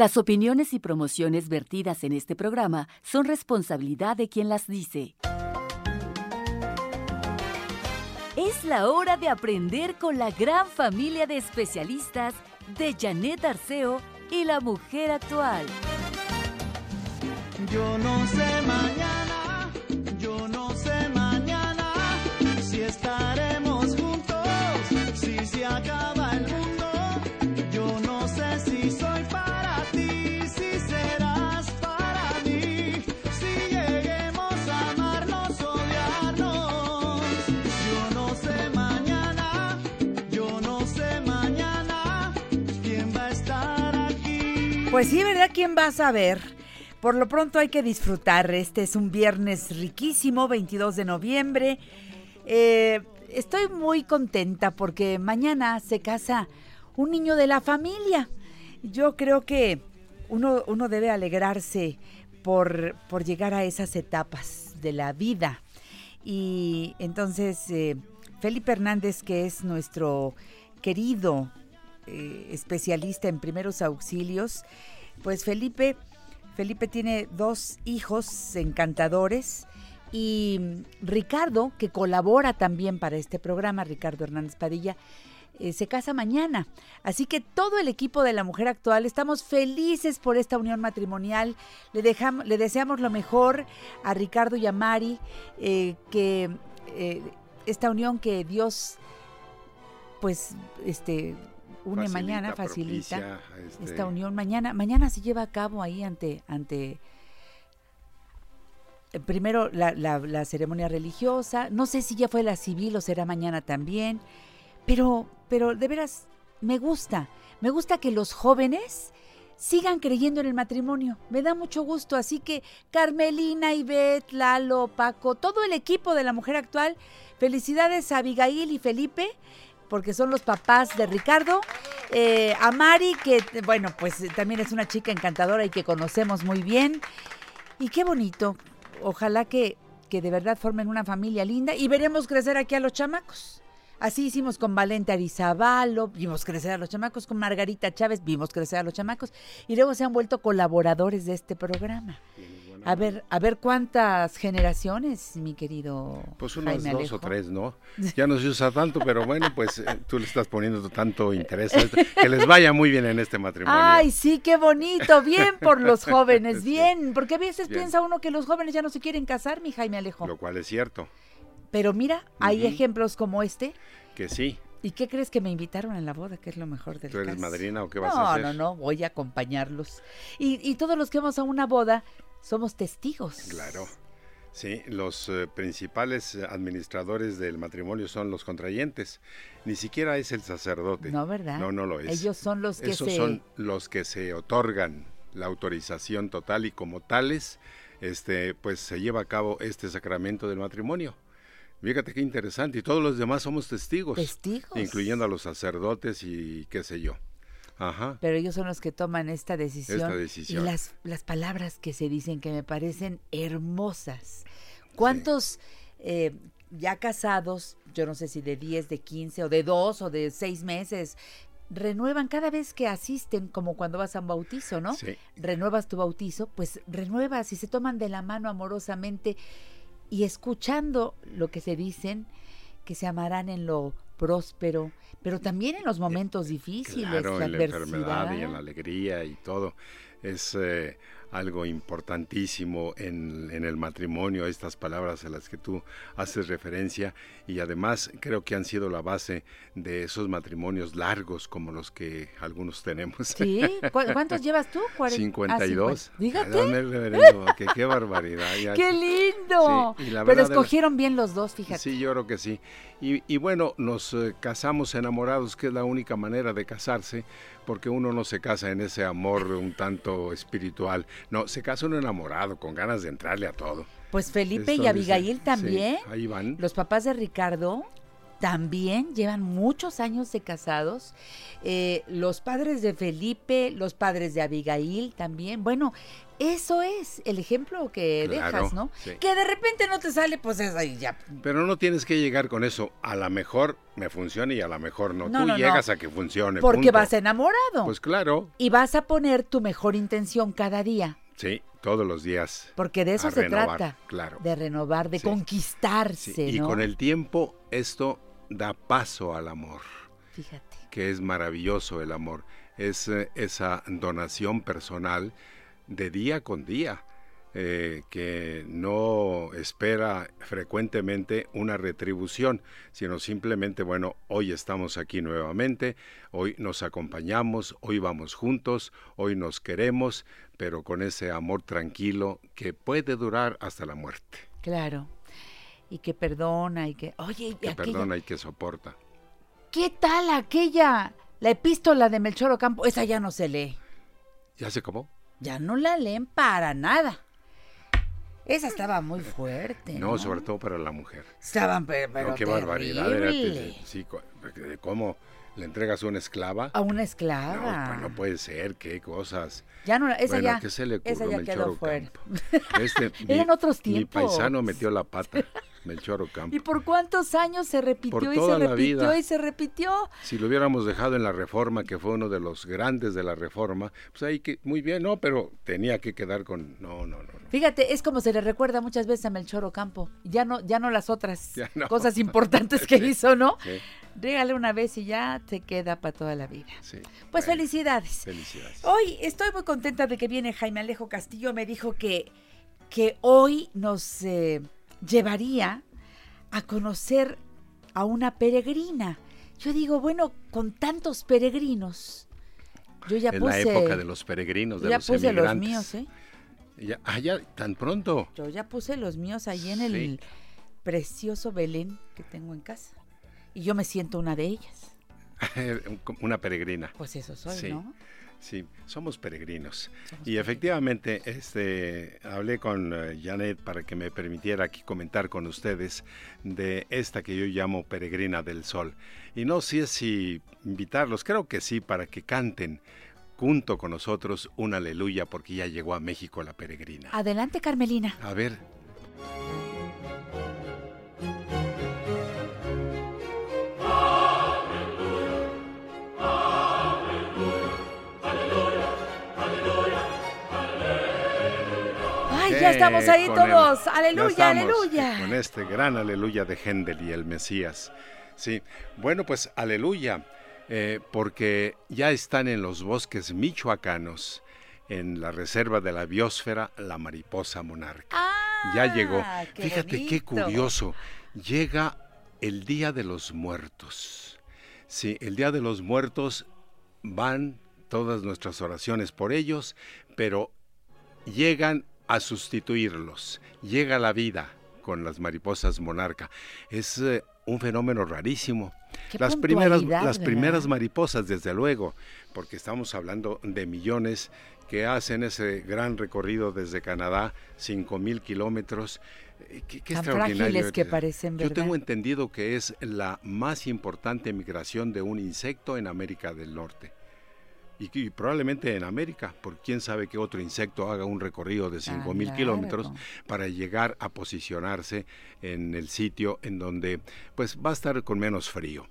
Las opiniones y promociones vertidas en este programa son responsabilidad de quien las dice. Es la hora de aprender con la gran familia de especialistas de Janet Arceo y la mujer actual. Yo no sé mañana, yo no sé mañana si estaremos Pues sí, ¿verdad? ¿Quién va a saber? Por lo pronto hay que disfrutar. Este es un viernes riquísimo, 22 de noviembre. Eh, estoy muy contenta porque mañana se casa un niño de la familia. Yo creo que uno, uno debe alegrarse por, por llegar a esas etapas de la vida. Y entonces eh, Felipe Hernández, que es nuestro querido eh, especialista en primeros auxilios, pues Felipe Felipe tiene dos hijos encantadores y Ricardo, que colabora también para este programa, Ricardo Hernández Padilla, eh, se casa mañana. Así que todo el equipo de la mujer actual estamos felices por esta unión matrimonial. Le, dejamos, le deseamos lo mejor a Ricardo y a Mari, eh, que esta unión que Dios pues este une Facilita, mañana, facilita propicia, este- esta unión. Mañana, mañana se lleva a cabo ahí ante, ante eh, primero la, la- la ceremonia religiosa. No sé si ya fue la civil o será mañana también. Pero, pero de veras, me gusta. Me gusta que los jóvenes sigan creyendo en el matrimonio. Me da mucho gusto. Así que Carmelina, Ivette, Lalo, Paco, todo el equipo de la mujer actual, felicidades a Abigail y Felipe, porque son los papás de Ricardo. Eh, a Mari, que bueno, pues también es una chica encantadora y que conocemos muy bien. Y qué bonito. Ojalá que, que de verdad formen una familia linda y veremos crecer aquí a los chamacos. Así hicimos con Valente Arizabalo, vimos crecer a los chamacos, con Margarita Chávez, vimos crecer a los chamacos, y luego se han vuelto colaboradores de este programa. A ver, a ver cuántas generaciones, mi querido Pues unos Jaime dos Alejo. o tres, ¿no? Ya no se usa tanto, pero bueno, pues eh, tú le estás poniendo tanto interés a esto. Que les vaya muy bien en este matrimonio. Ay, sí, qué bonito, bien por los jóvenes, bien, porque a veces Bien. piensa uno que los jóvenes ya no se quieren casar, mi Jaime Alejo. Lo cual es cierto, Pero mira, hay ejemplos como este. que sí. ¿Y qué crees que me invitaron en la boda? Que es lo mejor del ¿Tú eres caso. madrina o qué vas no, a hacer? No, no, voy a acompañarlos. Y, y todos los que vamos a una boda somos testigos. Claro. Sí, los eh, principales administradores del matrimonio son los contrayentes. Ni siquiera es el sacerdote. No, ¿verdad? No, no lo es. Ellos son los que Esos se... son los que se otorgan la autorización total y como tales, este, pues se lleva a cabo este sacramento del matrimonio. Fíjate qué interesante. Y todos los demás somos testigos. Testigos. Incluyendo a los sacerdotes y qué sé yo. Ajá. Pero ellos son los que toman esta decisión. Esta decisión. Y las, las palabras que se dicen que me parecen hermosas. ¿Cuántos eh, ya casados, yo no sé si de 10, de 15 o de 2 o de 6 meses, renuevan cada vez que asisten, como cuando vas a un bautizo, ¿no? Sí. Renuevas tu bautizo, pues renuevas y se toman de la mano amorosamente y escuchando lo que se dicen, que se amarán en lo próspero, pero también en los momentos difíciles, Claro, la en la enfermedad y en la alegría y todo. Es eh, algo importantísimo en, en el matrimonio, estas palabras a las que tú haces referencia y además creo que han sido la base de esos matrimonios largos como los que algunos tenemos. Sí, ¿cu- ¿cuántos llevas tú? Cuaren- ah, 52. 50. Dígate. Reverendo, que qué barbaridad. ya. ¡Qué lindo! Sí, y la Pero escogieron bien los dos, fíjate. Sí, yo creo que sí. Y, y bueno, nos eh, casamos enamorados, que es la única manera de casarse, porque uno no se casa en ese amor un tanto espiritual. No, se casa uno enamorado, con ganas de entrarle a todo. Pues Felipe Esto y dice- Abigail sí, también. ahí van. Los papás de Ricardo también llevan muchos años de casados. Eh, los padres de Felipe, los padres de Abigail también. Bueno, eso es el ejemplo que Claro, dejas, ¿no? sí. Que de repente no te sale, pues es ahí ya. Pero no tienes que llegar con eso. A lo mejor me funciona y a lo mejor no. No, Tú no, no. llegas a que funcione. Porque punto. vas enamorado. Pues claro, y vas a poner tu mejor intención cada día. sí, todos los días. Porque de eso se renovar, trata. claro. De renovar, de Sí. conquistarse, Sí, Y ¿no? con el tiempo esto da paso al amor, Fíjate. que es maravilloso el amor. Es eh, esa donación personal de día con día, eh, que no espera frecuentemente una retribución, sino simplemente, bueno, hoy estamos aquí nuevamente, hoy nos acompañamos, hoy vamos juntos, hoy nos queremos, pero con ese amor tranquilo que puede durar hasta la muerte, Claro. Y que perdona y que... Oye, y que aquella- perdona y que soporta. ¿Qué tal aquella? La epístola de Melchor Ocampo, esa ya no se lee. ¿Ya se acabó? Ya no la leen para nada. Esa estaba muy fuerte. No, No, sobre todo para la mujer. Estaban, pe- pero, no, qué barbaridad. era sí, cómo le entregas una esclava. A una No, esclava. pues no puede ser, qué cosas. Ya no, esa bueno, ya. ¿qué se le ocurrió esa a ya Melchor quedó fuera. Ocampo? Este, mi- Eran otros Mi tiempos. paisano metió la pata, Melchor Ocampo. ¿Y por cuántos años se repitió Por y se la repitió vida. y se repitió? Si lo hubiéramos dejado en la Reforma, que fue uno de los grandes de la Reforma, pues ahí que, muy bien, no, pero tenía que quedar con, no, no, no, no. Fíjate, es como se le recuerda muchas veces a Melchor Ocampo. Ya no, ya no las otras no. cosas importantes que hizo, ¿no? Sí, Régale una vez y ya te queda para toda la vida. sí. Pues Bueno, felicidades. Felicidades. Hoy estoy muy contenta de que viene Jaime Alejo Castillo. Me dijo que, que hoy nos eh, llevaría a conocer a una peregrina. Yo digo, bueno, con tantos peregrinos. Yo ya en puse. la época de los peregrinos, de ya los puse los míos, ¿eh? Ya, ah, ya, tan pronto. Yo ya puse los míos ahí en Sí. el precioso Belén que tengo en casa. Y yo me siento una de ellas. Una peregrina. Pues eso soy, Sí. ¿no? Sí, somos peregrinos. Somos Y efectivamente, este, hablé con eh, Janet para que me permitiera aquí comentar con ustedes de esta que yo llamo Peregrina del Sol. Y no sé si invitarlos, creo que sí, para que canten junto con nosotros un aleluya, porque ya llegó a México la peregrina. Adelante, Carmelina. A ver, ya estamos ahí el- todos. ya Aleluya, aleluya. Con este gran aleluya de Händel y el Mesías. Sí, bueno, pues aleluya, eh, porque ya están en los bosques michoacanos, en la reserva de la biosfera, la mariposa monarca. ya Ah, llegó. qué Fíjate qué curioso. Llega el Día de los Muertos. Sí, el Día de los Muertos van todas nuestras oraciones por ellos, pero llegan a sustituirlos. Llega la vida con las mariposas monarca. Es eh, un fenómeno rarísimo. Qué Las primeras, las ¿verdad? primeras mariposas, desde luego, porque estamos hablando de millones que hacen ese gran recorrido desde Canadá, 5 mil kilómetros. Eh, Qué, qué Tan extraordinario. que parecen, Yo tengo entendido que es la más importante migración de un insecto en América del Norte. Y, que- y probablemente en América, por quién sabe qué otro insecto haga un recorrido de 5 mil Tan kilómetros para llegar a posicionarse en el sitio en donde pues va a estar con menos frío.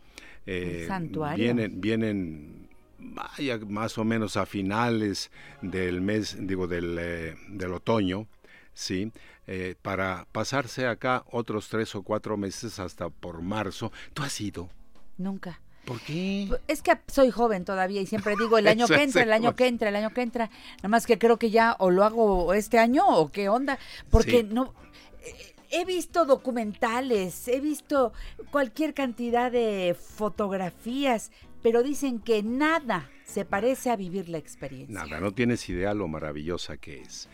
Eh, santuario. Vienen, vienen vaya, más o menos a finales del mes, digo, del, eh, del otoño, ¿sí? Eh, para pasarse acá otros tres o cuatro meses hasta por marzo. ¿Tú has ido? Nunca. ¿Por qué? Es que soy joven todavía y siempre digo el año que entra, el año que entra, el año que entra. Nada más que creo que ya o lo hago este año o qué onda. Porque Sí. no. eh, He visto documentales, he visto cualquier cantidad de fotografías, pero dicen que nada se parece a vivir la experiencia. Nada, no tienes idea lo maravillosa que es.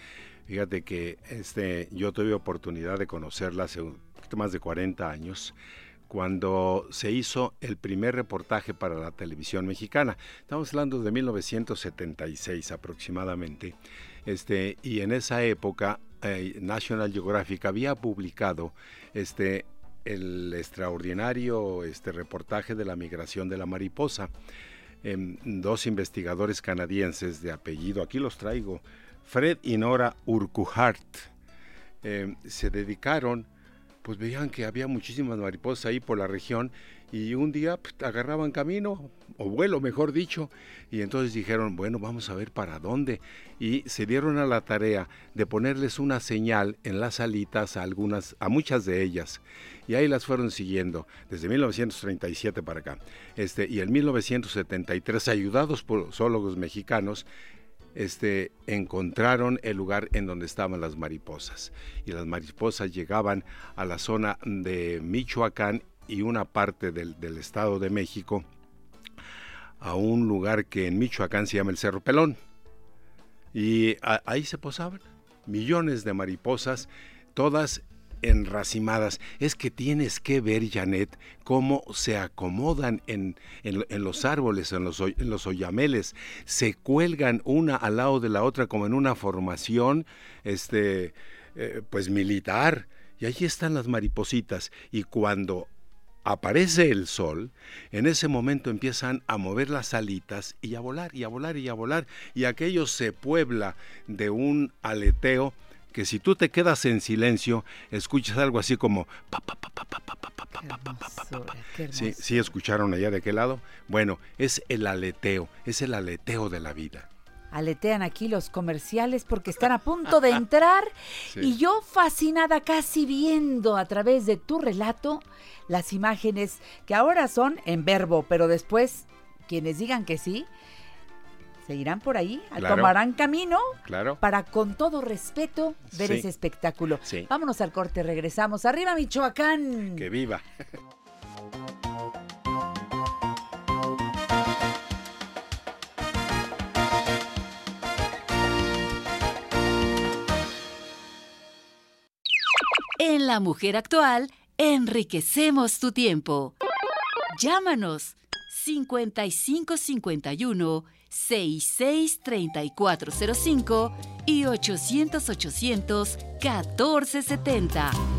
Fíjate que este, yo tuve oportunidad de conocerla hace un poquito más de 40 años, cuando se hizo el primer reportaje para la televisión mexicana. Estamos hablando de 1976 aproximadamente. Este, y en esa época eh, National Geographic había publicado este, el extraordinario este, reportaje de la migración de la mariposa. Em, dos investigadores canadienses de apellido, aquí los traigo, Fred y Nora Urquhart, em, se dedicaron pues veían que había muchísimas mariposas ahí por la región y un día pues, agarraban camino, o vuelo mejor dicho, y entonces dijeron, bueno, vamos a ver para dónde. Y se dieron a la tarea de ponerles una señal en las alitas a algunas, a muchas de ellas. Y ahí las fueron siguiendo desde 1937 para acá. Este, y en 1973, ayudados por zoólogos mexicanos, este, encontraron el lugar en donde estaban las mariposas. Y las mariposas llegaban a la zona de Michoacán y una parte del, Estado de México, a un lugar que en Michoacán se llama el Cerro Pelón. Y ahí se posaban millones de mariposas, todas enracimadas. Es que tienes que ver, Janet, cómo se acomodan en, los árboles, en los, en los oyameles. Se cuelgan una al lado de la otra como en una formación, este, eh, pues militar. Y allí están las maripositas. Y cuando aparece el sol, en ese momento empiezan a mover las alitas y a volar y a volar y a volar. Y aquello se puebla de un aleteo que si tú te quedas en silencio, escuchas algo así como... ¿Sí, ¿Sí escucharon allá de qué lado? Bueno, es el aleteo, es el aleteo de la vida aletean aquí los comerciales porque están a punto de entrar y yo fascinada casi viendo a través de tu relato las imágenes que ahora son en verbo, pero después quienes digan que sí, seguirán por ahí, tomarán camino claro. para con todo respeto ver ese espectáculo. Vámonos al corte, regresamos. Arriba Michoacán. Que viva. En La Mujer Actual, enriquecemos tu tiempo. Llámanos 5551 663405 y 800 800 1470.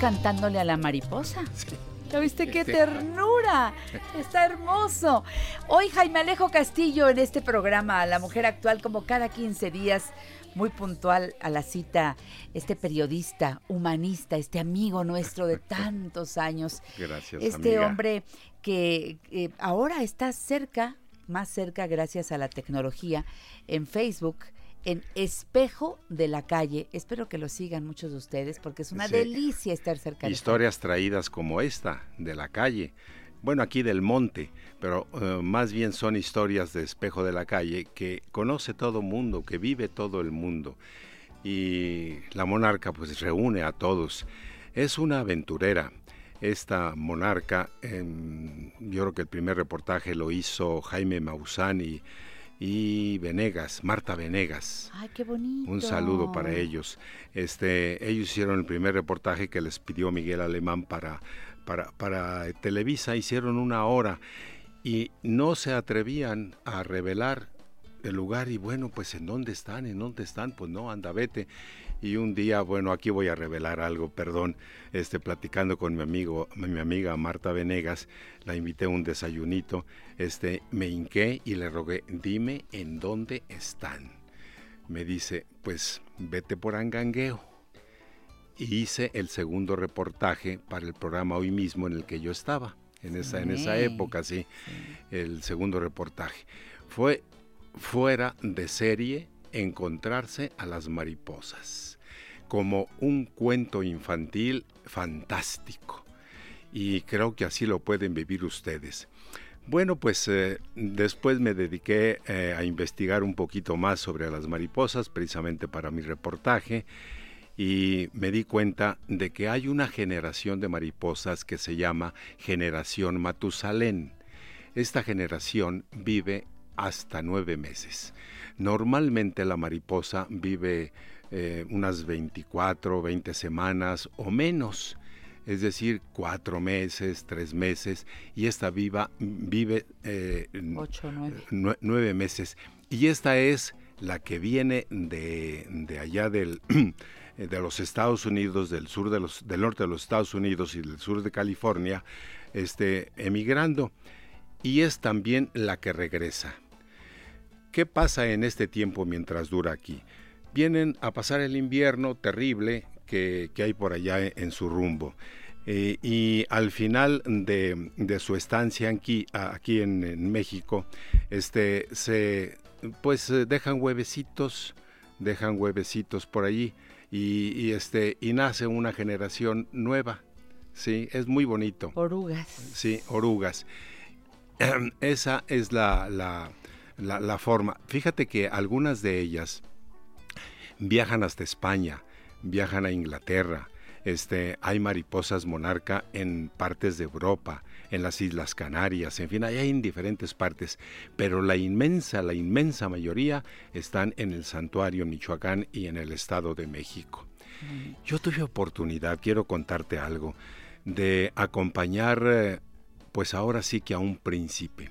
Cantándole a la mariposa. ¿Ya viste qué ternura? Está hermoso. Hoy Jaime Alejo Castillo en este programa, La Mujer Actual, como cada 15 días, muy puntual a la cita, este periodista, humanista, este amigo nuestro de tantos años. Gracias. Este hombre que eh, ahora está cerca, más cerca gracias a la tecnología, en Facebook en Espejo de la Calle. Espero que lo sigan muchos de ustedes porque es una delicia estar cerca de Historias traídas como esta, de la calle. Bueno, aquí del monte, pero eh, más bien son historias de Espejo de la Calle que conoce todo mundo, que vive todo el mundo. Y la monarca pues reúne a todos. Es una aventurera. Esta monarca, yo creo que el primer reportaje lo hizo Jaime Maussan y y Venegas, Marta Venegas. Ay, qué bonito. Un saludo para ellos. Este, ellos hicieron el primer reportaje que les pidió Miguel Alemán para, para, para Televisa, hicieron una hora y no se atrevían a revelar el lugar y bueno, pues en dónde están, en dónde están, pues no, anda, vete. Y un día, bueno, aquí voy a revelar algo, perdón, este, platicando con mi amigo, mi amiga Marta Venegas, la invité a un desayunito, este, me hinqué y le rogué, dime en dónde están. Me dice, pues vete por Angangueo. Y hice el segundo reportaje para el programa hoy mismo en el que yo estaba, en esa, en esa época, sí, el segundo reportaje. Fue fuera de serie encontrarse a las mariposas como un cuento infantil fantástico. Y creo que así lo pueden vivir ustedes. Bueno, pues eh, después me dediqué eh, a investigar un poquito más sobre las mariposas, precisamente para mi reportaje, y me di cuenta de que hay una generación de mariposas que se llama generación Matusalén. Esta generación vive hasta nueve meses. Normalmente la mariposa vive eh, unas 24, 20 semanas o menos es decir, cuatro meses, tres meses, y esta viva, vive eh, Ocho, nueve. meses. Y esta es la que viene de, de allá del, de los Estados Unidos, del sur de los, del norte de los Estados Unidos y del sur de California, este, emigrando. Y es también la que regresa. ¿Qué pasa en este tiempo mientras dura aquí? Vienen a pasar el invierno terrible que, hay por allá en, su rumbo. Eh, y al final de, su estancia aquí, aquí en, México, este, se, pues eh, dejan huevecitos, dejan huevecitos por allí y, este, y nace una generación nueva. Sí, es muy bonito. Orugas. Sí, orugas. Esa es la, la, la forma. Fíjate que algunas de ellas viajan hasta España, viajan a Inglaterra, este, hay mariposas monarca en partes de Europa, en las Islas Canarias, en fin, hay en diferentes partes, pero la inmensa, la inmensa mayoría están en el santuario Michoacán y en el Estado de México. Yo tuve oportunidad, quiero contarte algo, de acompañar, eh, pues ahora sí que a un príncipe.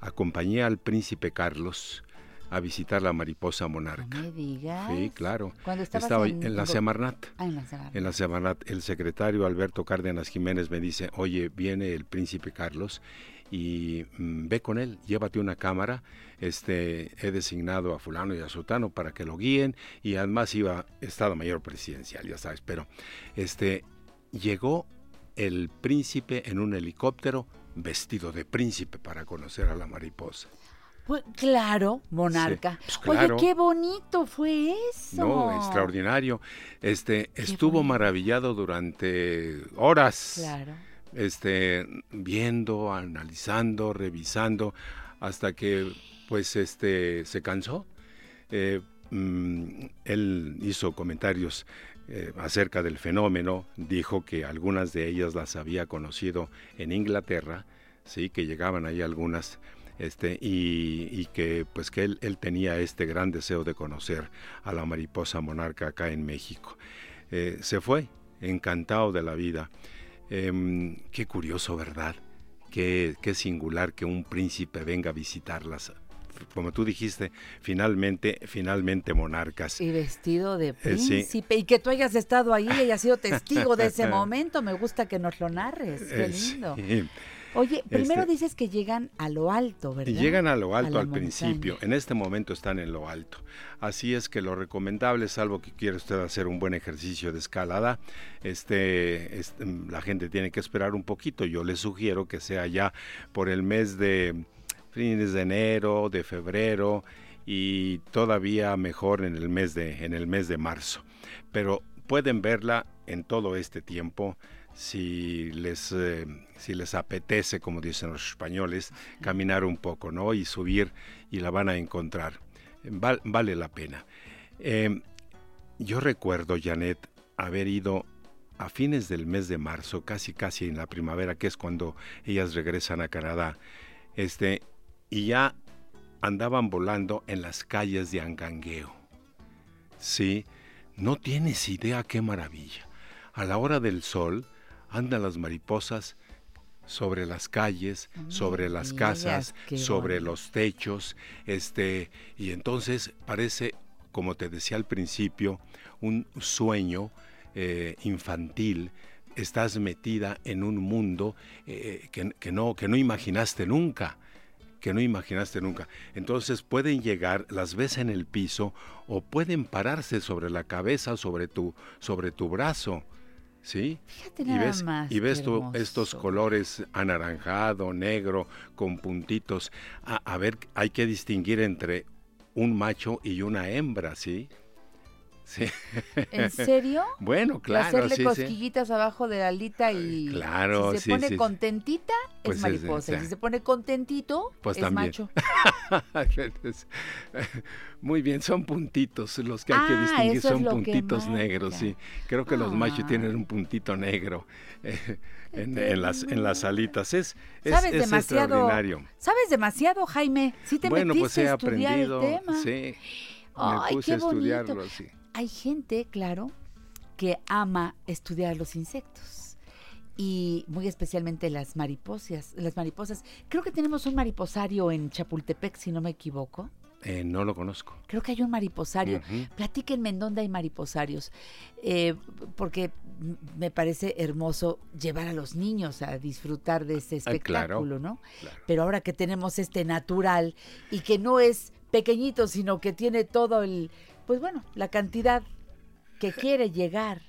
Acompañé al príncipe Carlos, a visitar la mariposa monarca. No me digas. Sí, claro. Cuando Estaba en, en, la Semarnat. Ah, en la Semarnat. En la Semarnat. El secretario Alberto Cárdenas Jiménez me dice, oye, viene el príncipe Carlos y mm, ve con él, llévate una cámara, este, he designado a fulano y a sultano para que lo guíen y además iba Estado Mayor Presidencial, ya sabes, pero este, llegó el príncipe en un helicóptero vestido de príncipe para conocer a la mariposa. Pues, claro, monarca. Pues, Oye, qué bonito fue eso. No, extraordinario. Este, estuvo maravillado durante horas. Claro. Este, viendo, analizando, revisando, hasta que, pues, este, se cansó. Eh, mm, él hizo comentarios eh, acerca del fenómeno, dijo que algunas de ellas las había conocido en Inglaterra, sí, que llegaban ahí algunas este, y, que pues que él, tenía este gran deseo de conocer a la mariposa monarca acá en México. Eh, se fue, encantado de la vida. Em, qué curioso, ¿verdad? Qué, qué singular que un príncipe venga a visitarlas como tú dijiste, finalmente, finalmente monarcas. Y vestido de eh, príncipe. Y que tú hayas estado ahí y hayas sido testigo de ese momento. Me gusta que nos lo narres. Qué eh, lindo. Oye, primero este, dices que llegan a lo alto, ¿verdad? Llegan a lo alto al principio. En este momento están en lo alto. Así es que lo recomendable, salvo que quiera usted hacer un buen ejercicio de escalada, este, este, la gente tiene que esperar un poquito. Yo les sugiero que sea ya por el mes de fines de enero, de febrero y todavía mejor en el mes de, en el mes de marzo. Pero pueden verla en todo este tiempo si les, eh, si les apetece, como dicen los españoles, caminar un poco, ¿no? Y subir y la van a encontrar. vale la pena. Em, yo recuerdo, Janet, haber ido a fines del mes de marzo, casi casi en la primavera, que es cuando ellas regresan a Canadá, este, y ya andaban volando en las calles de Angangueo. Sí, no tienes idea qué maravilla. A la hora del sol, andan las mariposas sobre las calles, sobre las casas, sobre los techos, este, y entonces parece, como te decía al principio, un sueño eh, infantil. Estás metida en un mundo eh, que, no, que no imaginaste nunca que no imaginaste nunca. Entonces pueden llegar, las ves en el piso o pueden pararse sobre la cabeza, sobre tu, sobre tu brazo. ¿Sí? Fíjate nada y ves, más y ves tú estos colores anaranjado, negro, con puntitos. A, ver, hay que distinguir entre un macho y una hembra, ¿sí? Sí. ¿En serio? Bueno, claro, hacerle sí, sí. cosquillitas abajo de la alita y claro, si se pone contentita Pues es es- mariposa. y sí. si se pone contentito Pues es también. macho. Muy bien, son puntitos los que hay que Ah, distinguir, es son puntitos negros, sí. Creo que los machos Ah. tienen un puntito negro eh, en, en las, en las alitas. Es, es, Sabes es demasiado. extraordinario. Sabes demasiado, Jaime. Sí te Bueno, pues metiste he a estudiar aprendido, el tema. sí. Ay, me puse qué a estudiarlo, bonito. sí. Hay gente, claro, que ama estudiar los insectos. Y muy especialmente las mariposas, las mariposas. Creo que tenemos un mariposario en Chapultepec, si no me equivoco. Eh, no lo conozco. Creo que hay un mariposario. Platíquenme en dónde hay mariposarios, eh, porque me parece hermoso llevar a los niños a disfrutar de ese Ah, claro, espectáculo, ¿no? claro. Pero ahora que tenemos este natural y que no es pequeñito, sino que tiene todo el, pues bueno, la cantidad que quiere llegar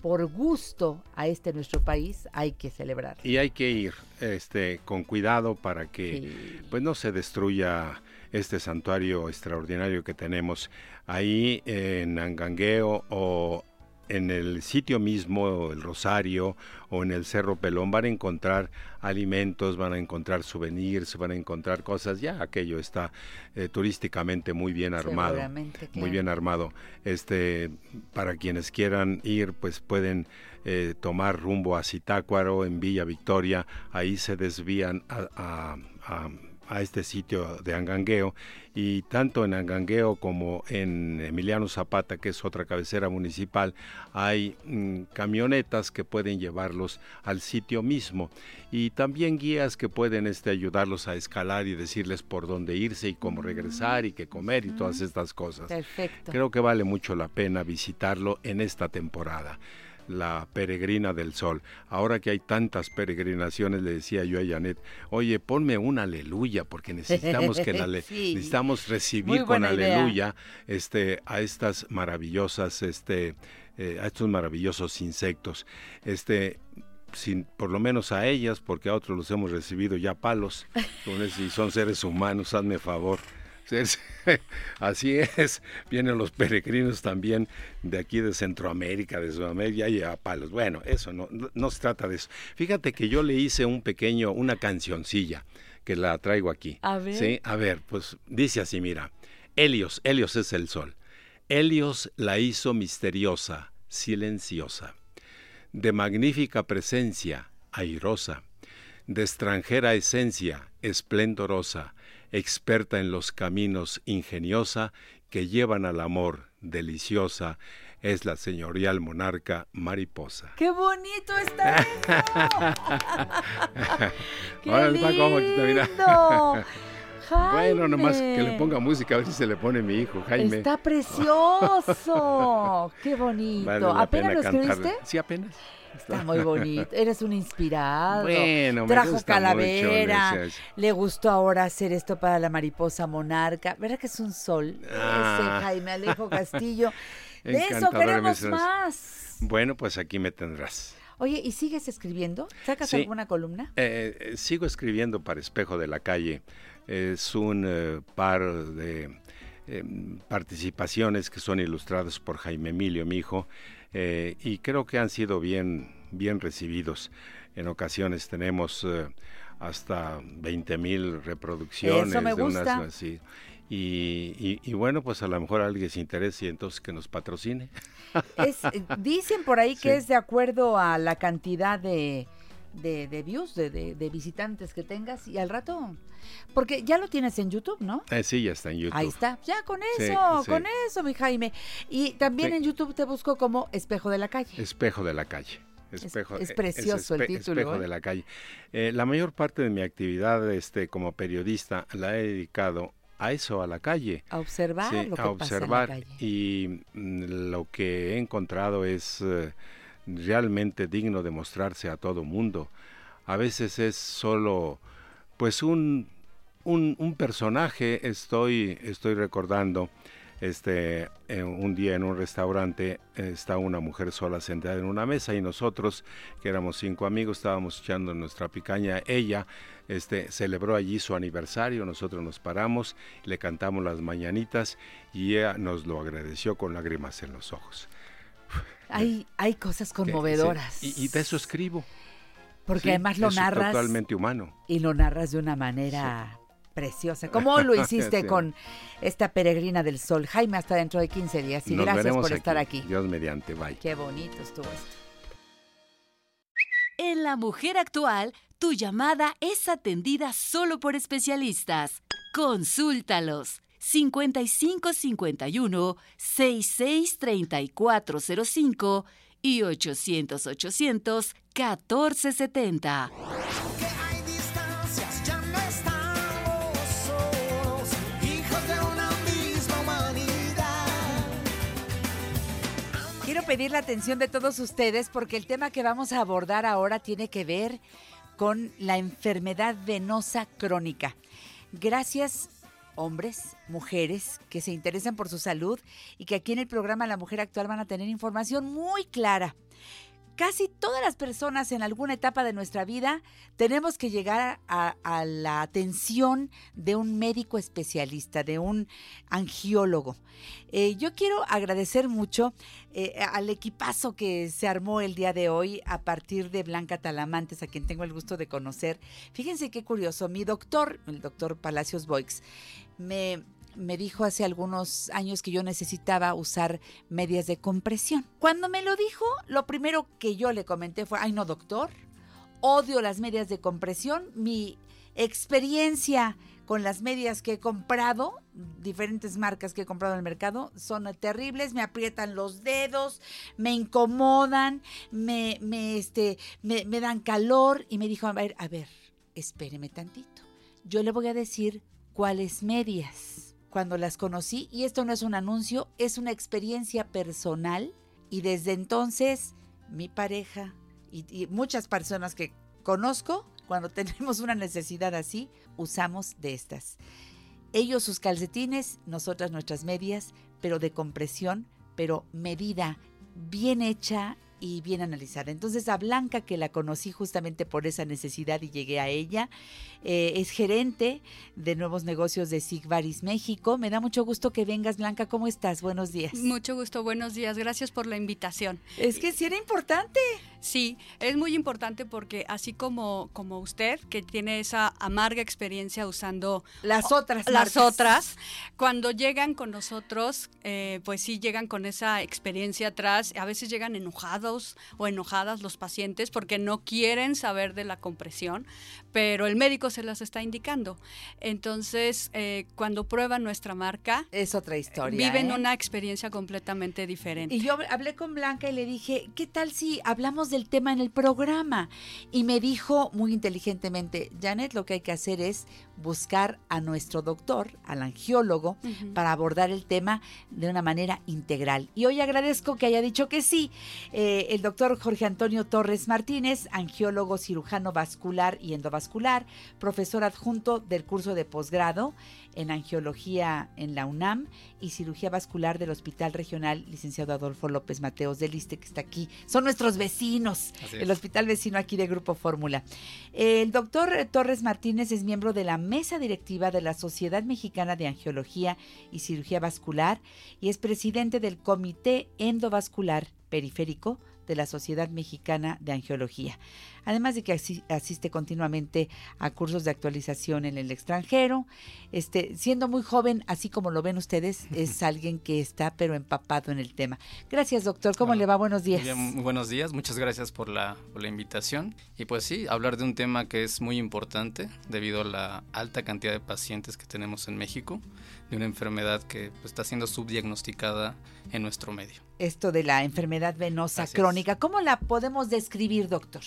por gusto a este nuestro país, hay que celebrar. Y hay que ir este, con cuidado para que Sí. pues no se destruya este santuario extraordinario que tenemos ahí en Angangueo o en el sitio mismo, el Rosario o en el Cerro Pelón van a encontrar alimentos, van a encontrar souvenirs, van a encontrar cosas, ya aquello está eh, turísticamente muy bien armado Seguramente, muy claro. bien armado. Este, para quienes quieran ir, pues pueden eh, tomar rumbo a Zitácuaro en Villa Victoria. Ahí se desvían a, a- a- a este sitio de Angangueo y tanto en Angangueo como en Emiliano Zapata, que es otra cabecera municipal, hay mm, camionetas que pueden llevarlos al sitio mismo y también guías que pueden este, ayudarlos a escalar y decirles por dónde irse y cómo regresar y qué comer y todas estas cosas. Perfecto. Creo que vale mucho la pena visitarlo en esta temporada. La peregrina del sol. Ahora que hay tantas peregrinaciones, le decía yo a Janet, oye, ponme un aleluya, porque necesitamos que la Sí. necesitamos recibir con idea. aleluya este, a estas maravillosas, este, eh, a estos maravillosos insectos. Este, sin, por lo menos a ellas, porque a otros los hemos recibido ya palos, y son seres humanos, hazme favor. Así es, vienen los peregrinos también de aquí de Centroamérica, de Sudamérica, y a palos. Bueno, eso no, no, no se trata de eso. Fíjate que yo le hice un pequeño, una cancioncilla, que la traigo aquí. A ver. Sí, a ver, pues dice así, mira, Helios, Helios es el sol. Helios la hizo misteriosa, silenciosa, de magnífica presencia, airosa, de extranjera esencia, esplendorosa, experta en los caminos, ingeniosa, que llevan al amor, deliciosa, es la señorial monarca mariposa. ¡Qué bonito está eso! ¡Qué Ahora lindo! Bueno, nomás que le Jaime. ponga música a ver si se le pone mi hijo, Jaime. Está precioso. Qué bonito. Vale ¿Apenas lo escribiste? Sí, apenas. Está muy bonito. Eres un inspirado. Bueno, me Trajo gusta mucho, calavera. le decía. Le gustó ahora hacer esto para la mariposa monarca. ¿Verdad que es un sol? Ah. Ese Jaime Alejo Castillo. De eso queremos más. Bueno, pues aquí me tendrás. Oye, ¿y sigues escribiendo? ¿Sacas Sí. alguna columna? Eh, eh, sigo escribiendo para Espejo de la Calle. Es un eh, par de eh, participaciones que son ilustradas por Jaime Emilio, mi hijo, eh, y creo que han sido bien, bien recibidos. En ocasiones tenemos eh, hasta 20 mil reproducciones. Eso me de unas- así. Y, y- y bueno, pues a lo mejor alguien se interese y entonces que nos patrocine. Es, eh, dicen por ahí que Sí. es de acuerdo a la cantidad de, de, de views, de, de- de visitantes que tengas y al rato, porque ya lo tienes en YouTube, ¿no? Eh, sí, ya está en YouTube. Ahí está, ya con eso, sí. con eso, mi Jaime. Y también Sí. en YouTube te busco como Espejo de la Calle. Espejo de la calle. Espejo, es eh, precioso el título, Espejo ¿eh? de la calle. Eh, la mayor parte de mi actividad este, como periodista la he dedicado a eso, a la calle. A observar lo que a pasa observar. en la calle. Y mm, lo que he encontrado es eh, realmente digno de mostrarse a todo mundo. A veces es solo, pues un, un, personaje, estoy, estoy recordando este, un día en un restaurante está una mujer sola sentada en una mesa y nosotros, que éramos cinco amigos, estábamos echando nuestra picaña. Ella este, celebró allí su aniversario, nosotros nos paramos, le cantamos las mañanitas y ella nos lo agradeció con lágrimas en los ojos. Hay, hay cosas conmovedoras. y, de eso escribo. Porque además lo narras. Totalmente humano. Y lo narras de una manera preciosa. ¿Cómo lo hiciste con esta peregrina del sol? Jaime, hasta dentro de 15 días. Y gracias por estar aquí. Dios mediante, bye. Qué bonito estuvo esto. En La Mujer Actual, tu llamada es atendida solo por especialistas. Consúltalos. 5551 663405 y 800 800 1470. Quiero pedir la atención de todos ustedes porque el tema que vamos a abordar ahora tiene que ver con la enfermedad venosa crónica. Gracias hombres, mujeres que se interesan por su salud y que aquí en el programa La Mujer Actual van a tener información muy clara casi todas las personas en alguna etapa de nuestra vida tenemos que llegar a, la atención de un médico especialista, de un angiólogo. Eh, yo quiero agradecer mucho eh, al equipazo que se armó el día de hoy a partir de Blanca Talamantes, a quien tengo el gusto de conocer. Fíjense qué curioso, mi doctor, el doctor Palacios Boix, me me dijo hace algunos años que yo necesitaba usar medias de compresión. Cuando me lo dijo, lo primero que yo le comenté fue, ay no, doctor, odio las medias de compresión. Mi experiencia con las medias que he comprado, diferentes marcas que he comprado en el mercado, son terribles, me aprietan los dedos, me incomodan, me, este, me dan calor y me dijo, a ver, a ver, espéreme tantito. Yo le voy a decir cuáles medias cuando las conocí y esto no es un anuncio, es una experiencia personal y desde entonces mi pareja y, muchas personas que conozco, cuando tenemos una necesidad así, usamos de estas. Ellos sus calcetines, nosotras nuestras medias, pero de compresión, pero medida, bien hecha y bien analizada. Entonces a Blanca, que la conocí justamente por esa necesidad y llegué a ella, eh, es gerente de nuevos negocios de Sigvaris México. Me da mucho gusto que vengas, Blanca. ¿Cómo estás? Buenos días. Mucho gusto, buenos días. Gracias por la invitación. Es que sí era importante. Sí, es muy importante porque así como, como usted, que tiene esa amarga experiencia usando las otras, las otras, cuando llegan con nosotros, eh, pues sí llegan con esa experiencia atrás. A veces llegan enojados o enojadas los pacientes porque no quieren saber de la compresión, pero el médico se las está indicando. Entonces, eh, cuando prueban nuestra marca, es otra historia. Viven ¿eh? una experiencia completamente diferente. Y yo hablé con Blanca y le dije, ¿qué tal si hablamos del tema en el programa? Y me dijo muy inteligentemente, Janet, lo que hay que hacer es buscar a nuestro doctor, al angiólogo, para abordar el tema de una manera integral. Y hoy agradezco que haya dicho que sí. Eh, el doctor Jorge Antonio Torres Martínez, angiólogo cirujano vascular y endovascular profesor adjunto del curso de posgrado en angiología en la UNAM y cirugía vascular del Hospital Regional Licenciado Adolfo López Mateos del Liste, que está aquí. Son nuestros vecinos, el hospital vecino aquí de Grupo Fórmula. El doctor Torres Martínez es miembro de la mesa directiva de la Sociedad Mexicana de Angiología y Cirugía Vascular y es presidente del Comité Endovascular Periférico de la Sociedad Mexicana de Angiología. Además de que asiste continuamente a cursos de actualización en el extranjero, este, siendo muy joven, así como lo ven ustedes, es alguien que está pero empapado en el tema. Gracias, doctor. ¿Cómo le va? Buenos días. muy buenos días. Muchas gracias por la, por la invitación. Y pues sí, hablar de un tema que es muy importante debido a la alta cantidad de pacientes que tenemos en México de una enfermedad que pues, está siendo subdiagnosticada en nuestro medio. Esto de la enfermedad venosa crónica, ¿cómo la podemos describir, doctor?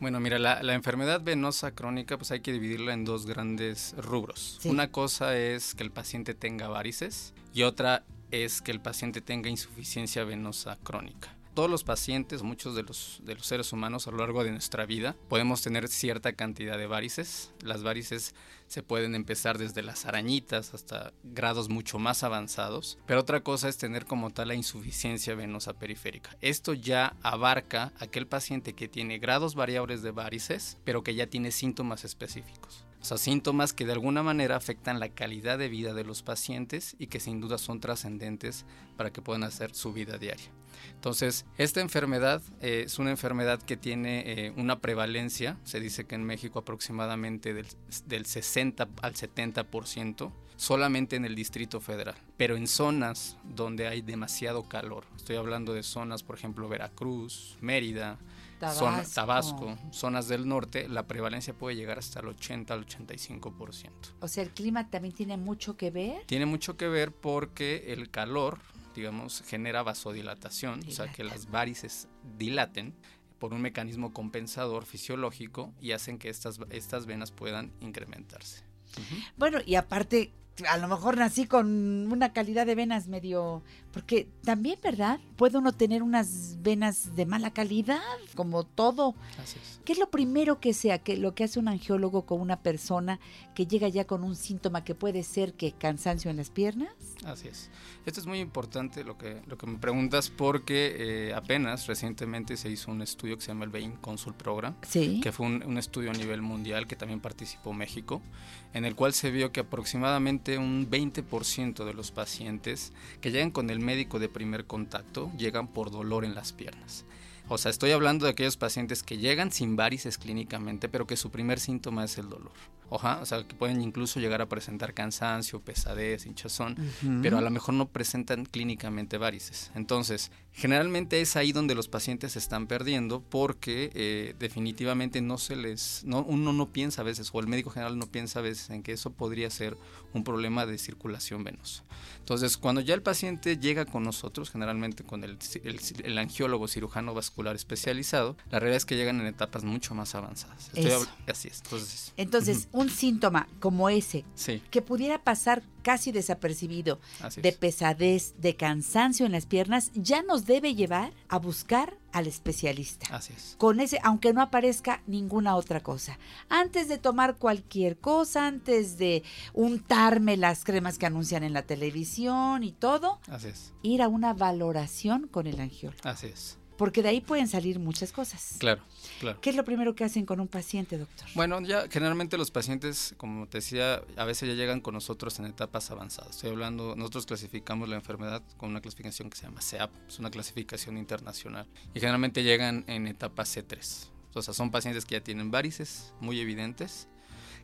Bueno, mira, la, enfermedad venosa crónica pues hay que dividirla en dos grandes rubros. Una cosa es que el paciente tenga varices y otra es que el paciente tenga insuficiencia venosa crónica todos los pacientes, muchos de los, de los seres humanos a lo largo de nuestra vida, podemos tener cierta cantidad de varices. Las varices Se pueden empezar desde las arañitas hasta grados mucho más avanzados. Pero otra cosa es tener como tal la insuficiencia venosa periférica. Esto ya abarca aquel paciente que tiene grados variables de varices, pero que ya tiene síntomas específicos. O sea, síntomas que de alguna manera afectan la calidad de vida de los pacientes y que sin duda son trascendentes para que puedan hacer su vida diaria. Entonces, esta enfermedad eh, es una enfermedad que tiene eh, una prevalencia, se dice que en México aproximadamente del, del 60 al 70%, solamente en el Distrito Federal, pero en zonas donde hay demasiado calor. Estoy hablando de zonas, por ejemplo, Veracruz, Mérida, Tabasco. Tabasco, zonas del norte, la prevalencia puede llegar hasta el 80 al 85%. O sea, el clima también tiene mucho que ver. Tiene mucho que ver porque el calor, digamos, genera vasodilatación, o sea, que las varices dilaten por un mecanismo compensador fisiológico y hacen que estas, estas venas puedan incrementarse. Bueno, y aparte, a lo mejor nací con una calidad de venas medio... Porque también, ¿verdad? Puede uno tener unas venas de mala calidad, como todo. Así es. ¿Qué es lo primero que sea, que lo que hace un angiólogo con una persona que llega ya con un síntoma que puede ser que cansancio en las piernas? Así es. Esto es muy importante lo que, lo que me preguntas porque eh, apenas recientemente se hizo un estudio que se llama el Vein Consult Program, Sí. que fue un, un estudio a nivel mundial que también participó México, en el cual se vio que aproximadamente un 20% de los pacientes que llegan con el médico de primer contacto llegan por dolor en las piernas. O sea, estoy hablando de aquellos pacientes que llegan sin varices clínicamente, pero que su primer síntoma es el dolor. Oja, o sea, que pueden incluso llegar a presentar cansancio, pesadez, hinchazón, pero a lo mejor no presentan clínicamente varices. Entonces, generalmente es ahí donde los pacientes se están perdiendo porque eh, definitivamente no se les, no, uno no piensa a veces, o el médico general no piensa a veces en que eso podría ser un problema de circulación venosa. Entonces, cuando ya el paciente llega con nosotros, generalmente con el, el- el angiólogo cirujano vascular especializado, la realidad es que llegan en etapas mucho más avanzadas. Estoy así es. Entonces, Entonces, un síntoma como ese, sí, que pudiera pasar casi desapercibido, así de es. pesadez, de cansancio en las piernas, ya nos debe llevar a buscar al especialista. Así es. Con ese, aunque no aparezca ninguna otra cosa. Antes de tomar cualquier cosa, antes de untarme las cremas que anuncian en la televisión y todo, Así es. ir a una valoración con el angiólogo. Así es. Porque de ahí pueden salir muchas cosas. Claro, claro. ¿Qué es lo primero que hacen con un paciente, doctor? Bueno, ya generalmente los pacientes, como te decía, a veces ya llegan con nosotros en etapas avanzadas. Estoy hablando, nosotros clasificamos la enfermedad con una clasificación que se llama CEAP, es una clasificación internacional. Y generalmente llegan en etapa C3. O sea, son pacientes que ya tienen varices muy evidentes,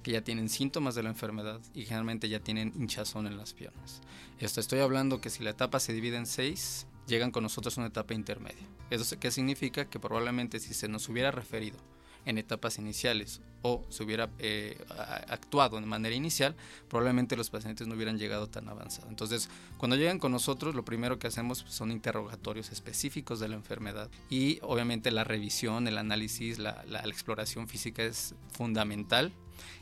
que ya tienen síntomas de la enfermedad y generalmente ya tienen hinchazón en las piernas. Esto estoy hablando que si la etapa se divide en seis, llegan con nosotros a una etapa intermedia. ¿Eso qué significa? Que probablemente si se nos hubiera referido en etapas iniciales o se hubiera eh, actuado de manera inicial, probablemente los pacientes no hubieran llegado tan avanzado. Entonces, cuando llegan con nosotros, lo primero que hacemos son interrogatorios específicos de la enfermedad y obviamente la revisión, el análisis, la exploración física es fundamental.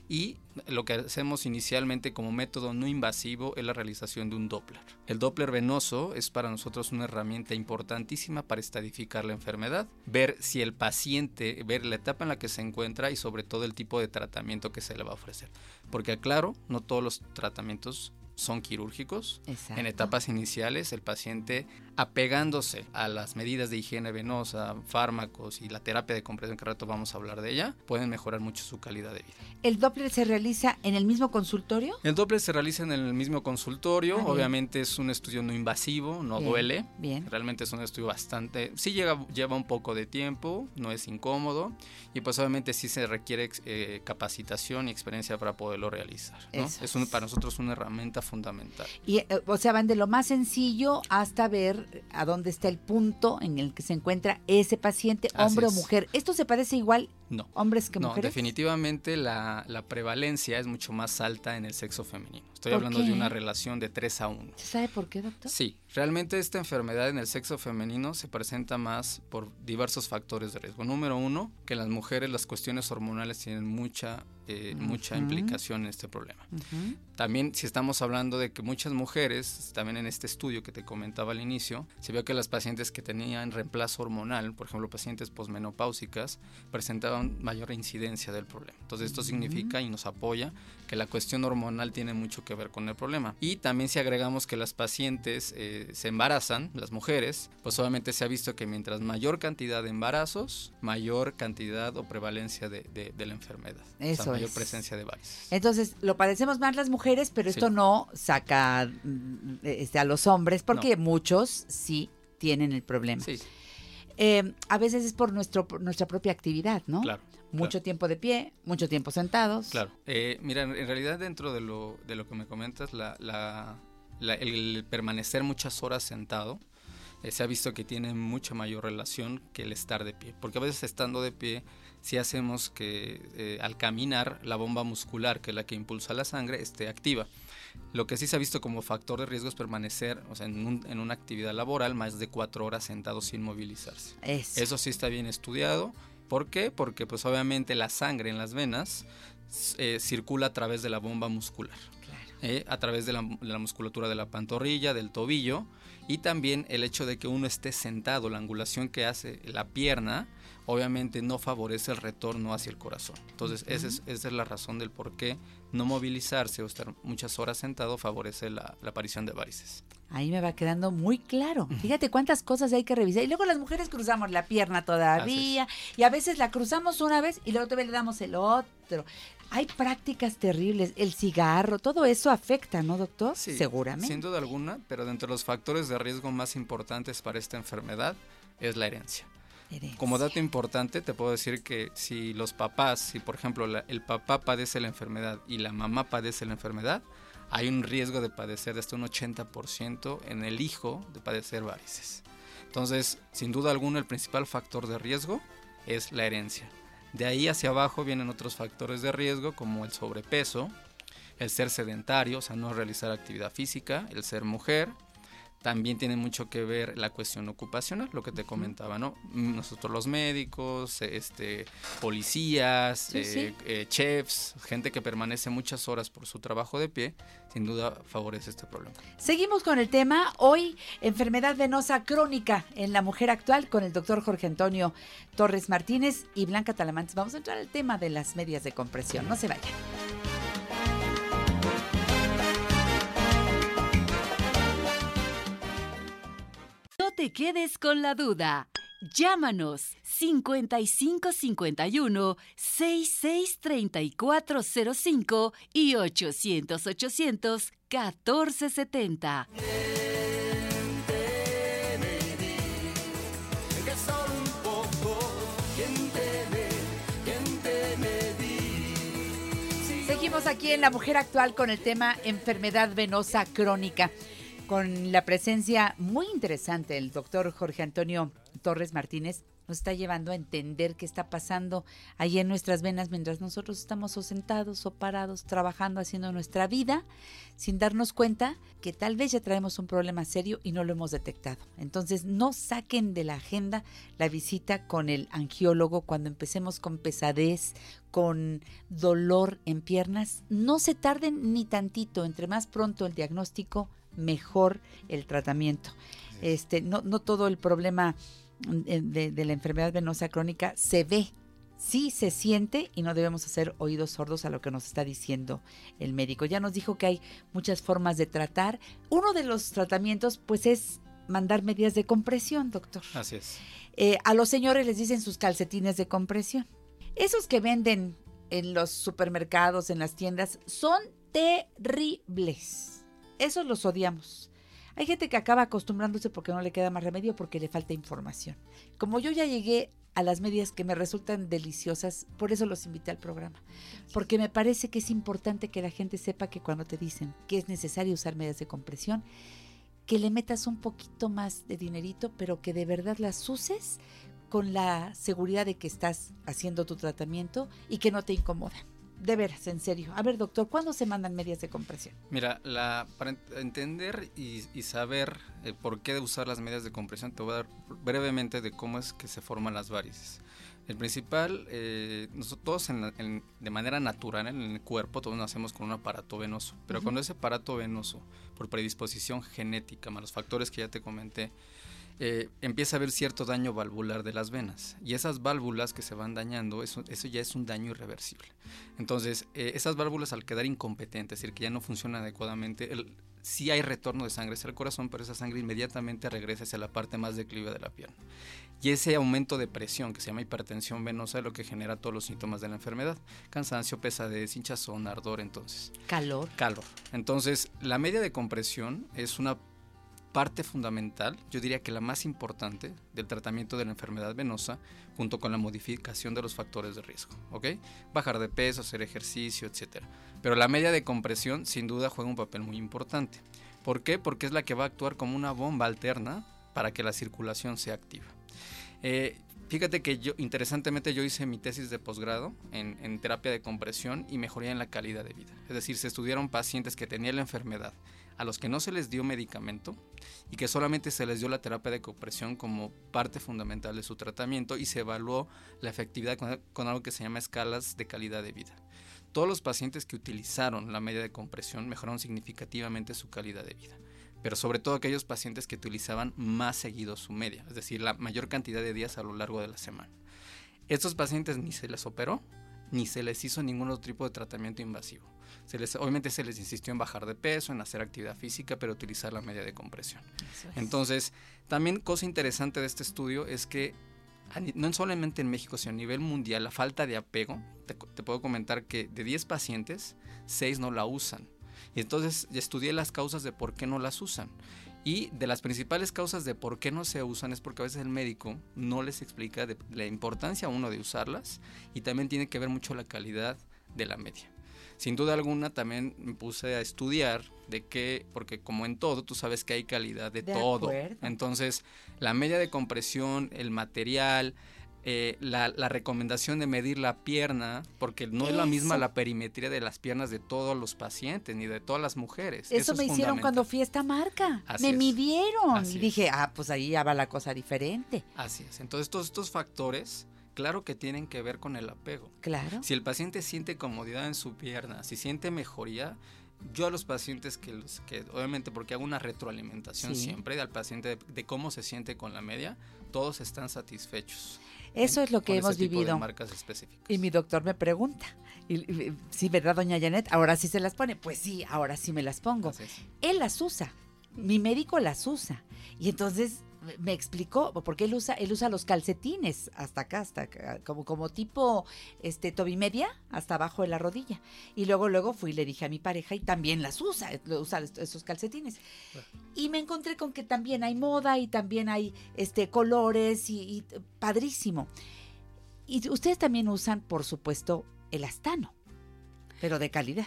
Y lo que hacemos inicialmente como método no invasivo es la realización de un Doppler. El Doppler venoso es para nosotros una herramienta importantísima para estadificar la enfermedad, ver si el paciente, ver la etapa en la que se encuentra y sobre todo el tipo de tratamiento que se le va a ofrecer. Porque aclaro, no todos los tratamientos son quirúrgicos. Exacto. En etapas iniciales, el paciente apegándose a las medidas de higiene venosa, fármacos y la terapia de compresión, que rato vamos a hablar de ella, pueden mejorar mucho su calidad de vida. ¿El Doppler se realiza en el mismo consultorio? El Doppler se realiza en el mismo consultorio, Ah, obviamente es un estudio no invasivo, no Bien, duele. Bien. Realmente es un estudio bastante, sí llega, lleva un poco de tiempo, no es incómodo y pues obviamente sí se requiere eh, capacitación y experiencia para poderlo realizar. Es un- para nosotros una herramienta fundamental. Y, eh, o sea, van de lo más sencillo hasta ver a dónde está el punto en el que se encuentra ese paciente, hombre o mujer. ¿Esto se parece igual No. hombres que No, mujeres? definitivamente la, la prevalencia es mucho más alta en el sexo femenino. Estoy ¿Por hablando qué? de una relación de 3 a 1. ¿Se sabe por qué, doctor? Sí, realmente esta enfermedad en el sexo femenino se presenta más por diversos factores de riesgo. Número uno, que en las mujeres las cuestiones hormonales tienen mucha eh, mucha implicación en este problema. También si estamos hablando de que muchas mujeres, también en este estudio que te comentaba al inicio, se vio que las pacientes que tenían reemplazo hormonal, por ejemplo pacientes posmenopáusicas, presentaban mayor incidencia del problema. Entonces esto significa y nos apoya que la cuestión hormonal tiene mucho que ver con el problema. Y también si agregamos que las pacientes eh, se embarazan, las mujeres, pues obviamente se ha visto que mientras mayor cantidad de embarazos, mayor cantidad o prevalencia de, la enfermedad. Eso mayor presencia de varices. Entonces, lo padecemos más las mujeres, pero esto no saca mm, este, a los hombres, porque muchos sí tienen el problema. Sí. Eh, a veces es por nuestro, nuestra propia actividad, ¿no? Claro. Mucho tiempo de pie, mucho tiempo sentados. Claro. Eh, mira, en realidad dentro de lo, de lo que me comentas, la, el permanecer muchas horas sentado, eh, se ha visto que tiene mucha mayor relación que el estar de pie. Porque a veces estando de pie, si hacemos que eh, al caminar la bomba muscular, que es la que impulsa la sangre, esté activa. Lo que sí se ha visto como factor de riesgo es permanecer o sea, en, en, una actividad laboral más de cuatro horas sentado sin movilizarse. Eso sí está bien estudiado ¿Por qué? Porque pues obviamente la sangre en las venas eh, circula a través de la bomba muscular. Eh, a través de la, musculatura de la pantorrilla, del tobillo y también el hecho de que uno esté sentado, la angulación que hace la pierna, obviamente no favorece el retorno hacia el corazón. Entonces esa, es, la razón del por qué no movilizarse o estar muchas horas sentado favorece la aparición de varices. Ahí me va quedando muy claro. Fíjate cuántas cosas hay que revisar. Y luego las mujeres cruzamos la pierna todavía. Y a veces la cruzamos una vez y luego todavía le damos el otro. Hay prácticas terribles. El cigarro, todo eso afecta, ¿no, doctor? Sí, Seguramente. Sin duda alguna, pero dentro de los factores de riesgo más importantes para esta enfermedad es la herencia. Como dato importante, te puedo decir que si los papás, si por ejemplo el papá padece la enfermedad y la mamá padece la enfermedad, hay un riesgo de padecer de hasta un 80% en el hijo de padecer varices. Entonces, sin duda alguna, el principal factor de riesgo es la herencia. De ahí hacia abajo vienen otros factores de riesgo como el sobrepeso, el ser sedentario, o sea, no realizar actividad física, el ser mujer, también tiene mucho que ver la cuestión ocupacional, lo que te comentaba, ¿no? Nosotros los médicos, este, policías, eh, eh, chefs, gente que permanece muchas horas por su trabajo de pie, sin duda favorece este problema. Seguimos con el tema, hoy enfermedad venosa crónica en la mujer actual con el doctor Jorge Antonio Torres Martínez y Blanca Talamantes. Vamos a entrar al tema de las medias de compresión, no se vayan. Te quedes con la duda. Llámanos 5551 663405 y 800 800 1470. Seguimos aquí en La Mujer Actual con el tema enfermedad venosa crónica con la presencia muy interesante del doctor Jorge Antonio Torres Martínez, nos está llevando a entender qué está pasando ahí en nuestras venas mientras nosotros estamos o sentados o parados, trabajando, haciendo nuestra vida, sin darnos cuenta que tal vez ya traemos un problema serio y no lo hemos detectado. Entonces, no saquen de la agenda la visita con el angiólogo cuando empecemos con pesadez, con dolor en piernas. No se tarden ni tantito, entre más pronto el diagnóstico, mejor el tratamiento. Este, no, no todo el problema de, la enfermedad venosa crónica se ve, sí se siente y no debemos hacer oídos sordos a lo que nos está diciendo el médico. Ya nos dijo que hay muchas formas de tratar. Uno de los tratamientos pues es mandar medidas de compresión, doctor. Así es. Eh, a los señores les dicen sus calcetines de compresión. Esos que venden en los supermercados, en las tiendas, son terribles esos los odiamos. Hay gente que acaba acostumbrándose porque no le queda más remedio porque le falta información. Como yo ya llegué a las medias que me resultan deliciosas, por eso los invité al programa. Porque me parece que es importante que la gente sepa que cuando te dicen que es necesario usar medias de compresión, que le metas un poquito más de dinerito, pero que de verdad las uses con la seguridad de que estás haciendo tu tratamiento y que no te incomodan de veras, en serio. A ver, doctor, ¿cuándo se mandan medias de compresión? Mira, la, para entender y, saber por qué de usar las medias de compresión, te voy a dar brevemente de cómo es que se forman las varices. El principal, eh, nosotros de manera natural en el cuerpo, todos nacemos con un aparato venoso, pero cuando ese aparato venoso, por predisposición genética, más los factores que ya te comenté, eh, empieza a haber cierto daño valvular de las venas. Y esas válvulas que se van dañando, eso, eso ya es un daño irreversible. Entonces, eh, esas válvulas al quedar incompetentes, es decir, que ya no funcionan adecuadamente, el, sí hay retorno de sangre hacia el corazón, pero esa sangre inmediatamente regresa hacia la parte más declive de la pierna. Y ese aumento de presión, que se llama hipertensión venosa, es lo que genera todos los síntomas de la enfermedad. Cansancio, pesadez, hinchazón, ardor, entonces. Calor. Calor. Entonces, la media de compresión es una parte fundamental, yo diría que la más importante del tratamiento de la enfermedad venosa, junto con la modificación de los factores de riesgo, ¿ok? Bajar de peso, hacer ejercicio, etc. Pero la media de compresión sin duda juega un papel muy importante. ¿Por qué? Porque es la que va a actuar como una bomba alterna para que la circulación sea activa. Eh, fíjate que yo, interesantemente, yo hice mi tesis de posgrado en, en, terapia de compresión y mejoría en la calidad de vida. Es decir, se estudiaron pacientes que tenían la enfermedad, a los que no se les dio medicamento y que solamente se les dio la terapia de compresión como parte fundamental de su tratamiento y se evaluó la efectividad con, algo que se llama escalas de calidad de vida. Todos los pacientes que utilizaron la media de compresión mejoraron significativamente su calidad de vida, pero sobre todo aquellos pacientes que utilizaban más seguido su media, es decir, la mayor cantidad de días a lo largo de la semana. Estos pacientes ni se les operó, ni se les hizo ningún otro tipo de tratamiento invasivo obviamente se les insistió en bajar de peso, en hacer actividad física, pero utilizar la media de compresión. Entonces, también cosa interesante de este estudio es que no solamente en México, sino a nivel mundial, la falta de apego, te, puedo comentar que de 10 pacientes, 6 no la usan. Y entonces estudié las causas de por qué no las usan. Y de las principales causas de por qué no se usan es porque a veces el médico no les explica la importancia uno de usarlas y también tiene que ver mucho la calidad de la media sin duda alguna también me puse a estudiar de qué, porque como en todo, tú sabes que hay calidad de, todo. Entonces, la media de compresión, el material, eh, la, recomendación de medir la pierna, porque no es la misma la perimetría de las piernas de todos los pacientes ni de todas las mujeres. Eso, me hicieron cuando fui a esta marca. me midieron y dije, ah, pues ahí ya va la cosa diferente. Así es. Entonces, todos estos factores claro que tienen que ver con el apego. Claro. Si el paciente siente comodidad en su pierna, si siente mejoría, yo a los pacientes que, los, que obviamente porque hago una retroalimentación siempre al paciente de, cómo se siente con la media, todos están satisfechos. Eso es lo que hemos vivido. marcas específicas. Y mi doctor me pregunta, sí, ¿verdad, doña Janet? Ahora sí se las pone. Pues sí, ahora sí me las pongo. Él las usa, mi médico las usa. Y entonces me explicó, porque él usa, él usa los calcetines hasta acá, hasta como, como tipo este tobimedia, hasta abajo de la rodilla. Y luego, luego fui y le dije a mi pareja y también las usa, usa esos calcetines. Y me encontré con que también hay moda y también hay este colores y, y padrísimo. Y ustedes también usan, por supuesto, el astano, pero de calidad.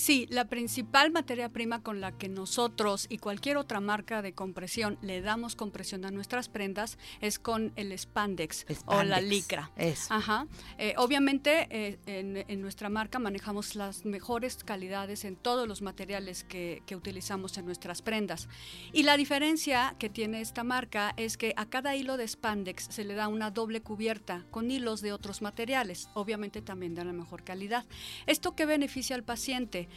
Sí, la principal materia prima con la que nosotros y cualquier otra marca de compresión le damos compresión a nuestras prendas es con el spandex, o la licra. Ajá. Eh, obviamente eh, en, nuestra marca manejamos las mejores calidades en todos los materiales que, que utilizamos en nuestras prendas. Y la diferencia que tiene esta marca es que a cada hilo de spandex se le da una doble cubierta con hilos de otros materiales, obviamente también de la mejor calidad. ¿Esto qué beneficia al paciente?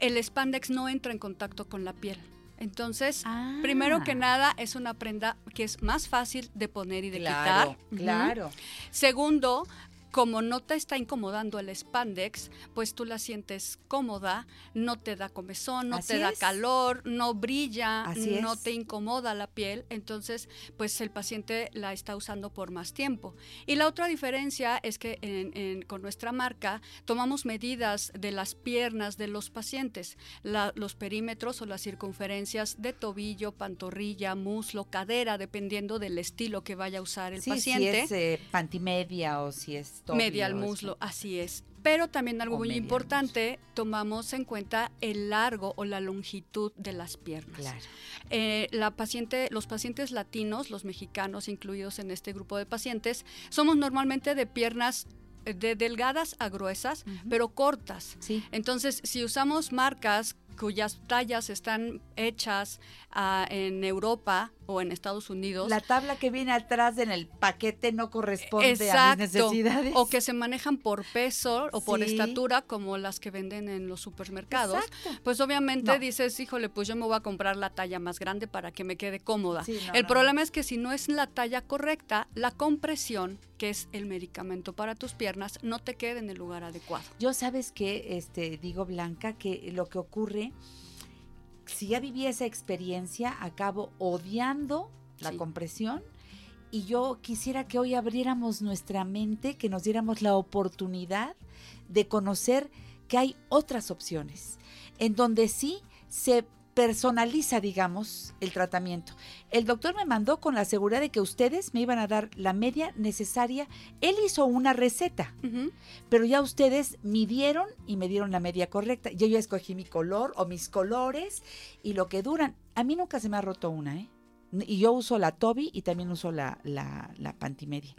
El spandex no entra en contacto con la piel. Entonces, primero que ah. nada, es una prenda que es más fácil de poner y de quitar. Claro. Segundo, como no te está incomodando el spandex, pues tú la sientes cómoda, no te da comezón, no te da calor, no brilla, no te incomoda la piel, entonces pues el paciente la está usando por más tiempo. Y la otra diferencia es que con nuestra marca tomamos medidas de las piernas de los pacientes, los perímetros o las circunferencias de tobillo, pantorrilla, muslo, cadera, dependiendo del estilo que vaya a usar el paciente. Si es eh, pantimedia o si es media al muslo, así es. Pero también algo muy importante, tomamos en cuenta el largo o la longitud de las piernas. Claro. Eh, la paciente, los pacientes latinos, los mexicanos incluidos en este grupo de pacientes, somos normalmente de piernas de delgadas a gruesas, pero cortas. Sí. Entonces, si usamos marcas cuyas tallas están hechas ah, en Europa o en Estados Unidos. La tabla que viene atrás en el paquete no corresponde a mis necesidades. O que se manejan por peso o por estatura, como las que venden en los supermercados. Pues obviamente dices, híjole, pues yo me voy a comprar la talla más grande para que me quede cómoda. el problema es que si no es la talla correcta, la compresión, que es el medicamento para tus piernas, no te queda en el lugar adecuado. Yo sabes que, este, digo Blanca, que lo que ocurre si ya viví esa experiencia, acabo odiando la compresión y yo quisiera que hoy abriéramos nuestra mente, que nos diéramos la oportunidad de conocer que hay otras opciones, en donde sí se personaliza, digamos, el tratamiento. El doctor me mandó con la seguridad de que ustedes me iban a dar la media necesaria. Él hizo una receta, pero ya ustedes midieron y me dieron la media correcta. Yo ya escogí mi color o mis colores y lo que duran. A mí nunca se me ha roto una, ¿eh? Y yo uso la Toby y también uso la, la, la Pantimedia.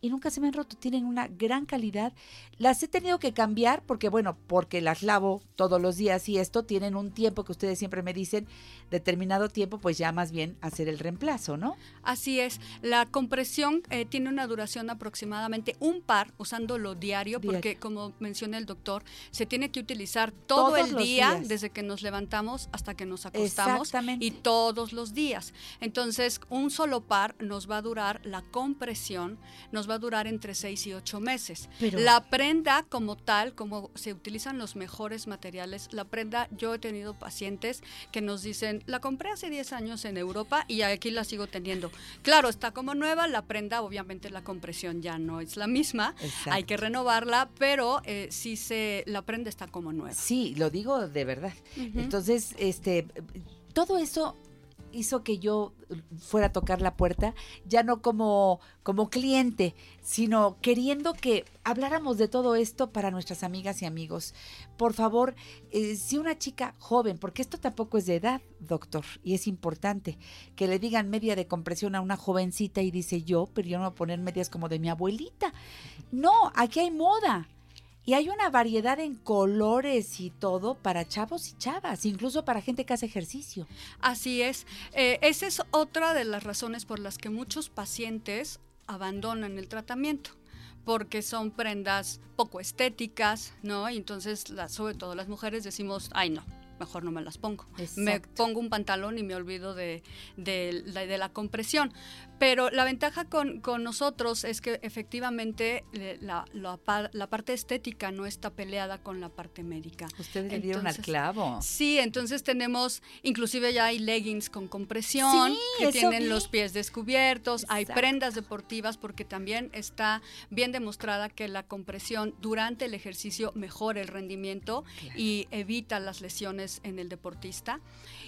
Y nunca se me han roto, tienen una gran calidad. Las he tenido que cambiar porque, bueno, porque las lavo todos los días y esto tienen un tiempo que ustedes siempre me dicen, determinado tiempo, pues ya más bien hacer el reemplazo, ¿no? Así es. La compresión eh, tiene una duración aproximadamente un par, usándolo diario, porque como menciona el doctor, se tiene que utilizar todo el día, desde que nos levantamos hasta que nos acostamos. Y todos los días. Entonces, entonces, un solo par nos va a durar, la compresión nos va a durar entre 6 y 8 meses. la prenda como tal, como se utilizan los mejores materiales, la prenda, yo he tenido pacientes que nos dicen, la compré hace 10 años en Europa y aquí la sigo teniendo. Claro, está como nueva, la prenda, obviamente la compresión ya no es la misma, hay que renovarla, pero eh, sí se, la prenda está como nueva. Sí, lo digo de verdad. Entonces, este, todo eso hizo que yo fuera a tocar la puerta, ya no como, como cliente, sino queriendo que habláramos de todo esto para nuestras amigas y amigos. Por favor, eh, si una chica joven, porque esto tampoco es de edad, doctor, y es importante, que le digan media de compresión a una jovencita y dice yo, pero yo no voy a poner medias como de mi abuelita. No, aquí hay moda. Y hay una variedad en colores y todo para chavos y chavas, incluso para gente que hace ejercicio. Así es. Eh, esa es otra de las razones por las que muchos pacientes abandonan el tratamiento porque son prendas poco estéticas, ¿no? Y entonces, sobre todo las mujeres decimos, ay no, mejor no me las pongo. Me pongo un pantalón y me olvido de, de, de, la compresión. Pero la ventaja con, con nosotros es que efectivamente eh, la, la, la, parte estética no está peleada con la parte médica. Ustedes le dieron al clavo. Sí, entonces tenemos, inclusive ya hay leggings con compresión que tienen los pies descubiertos, hay prendas deportivas porque también está bien demostrada que la compresión durante el ejercicio mejora el rendimiento y evita las lesiones en el deportista.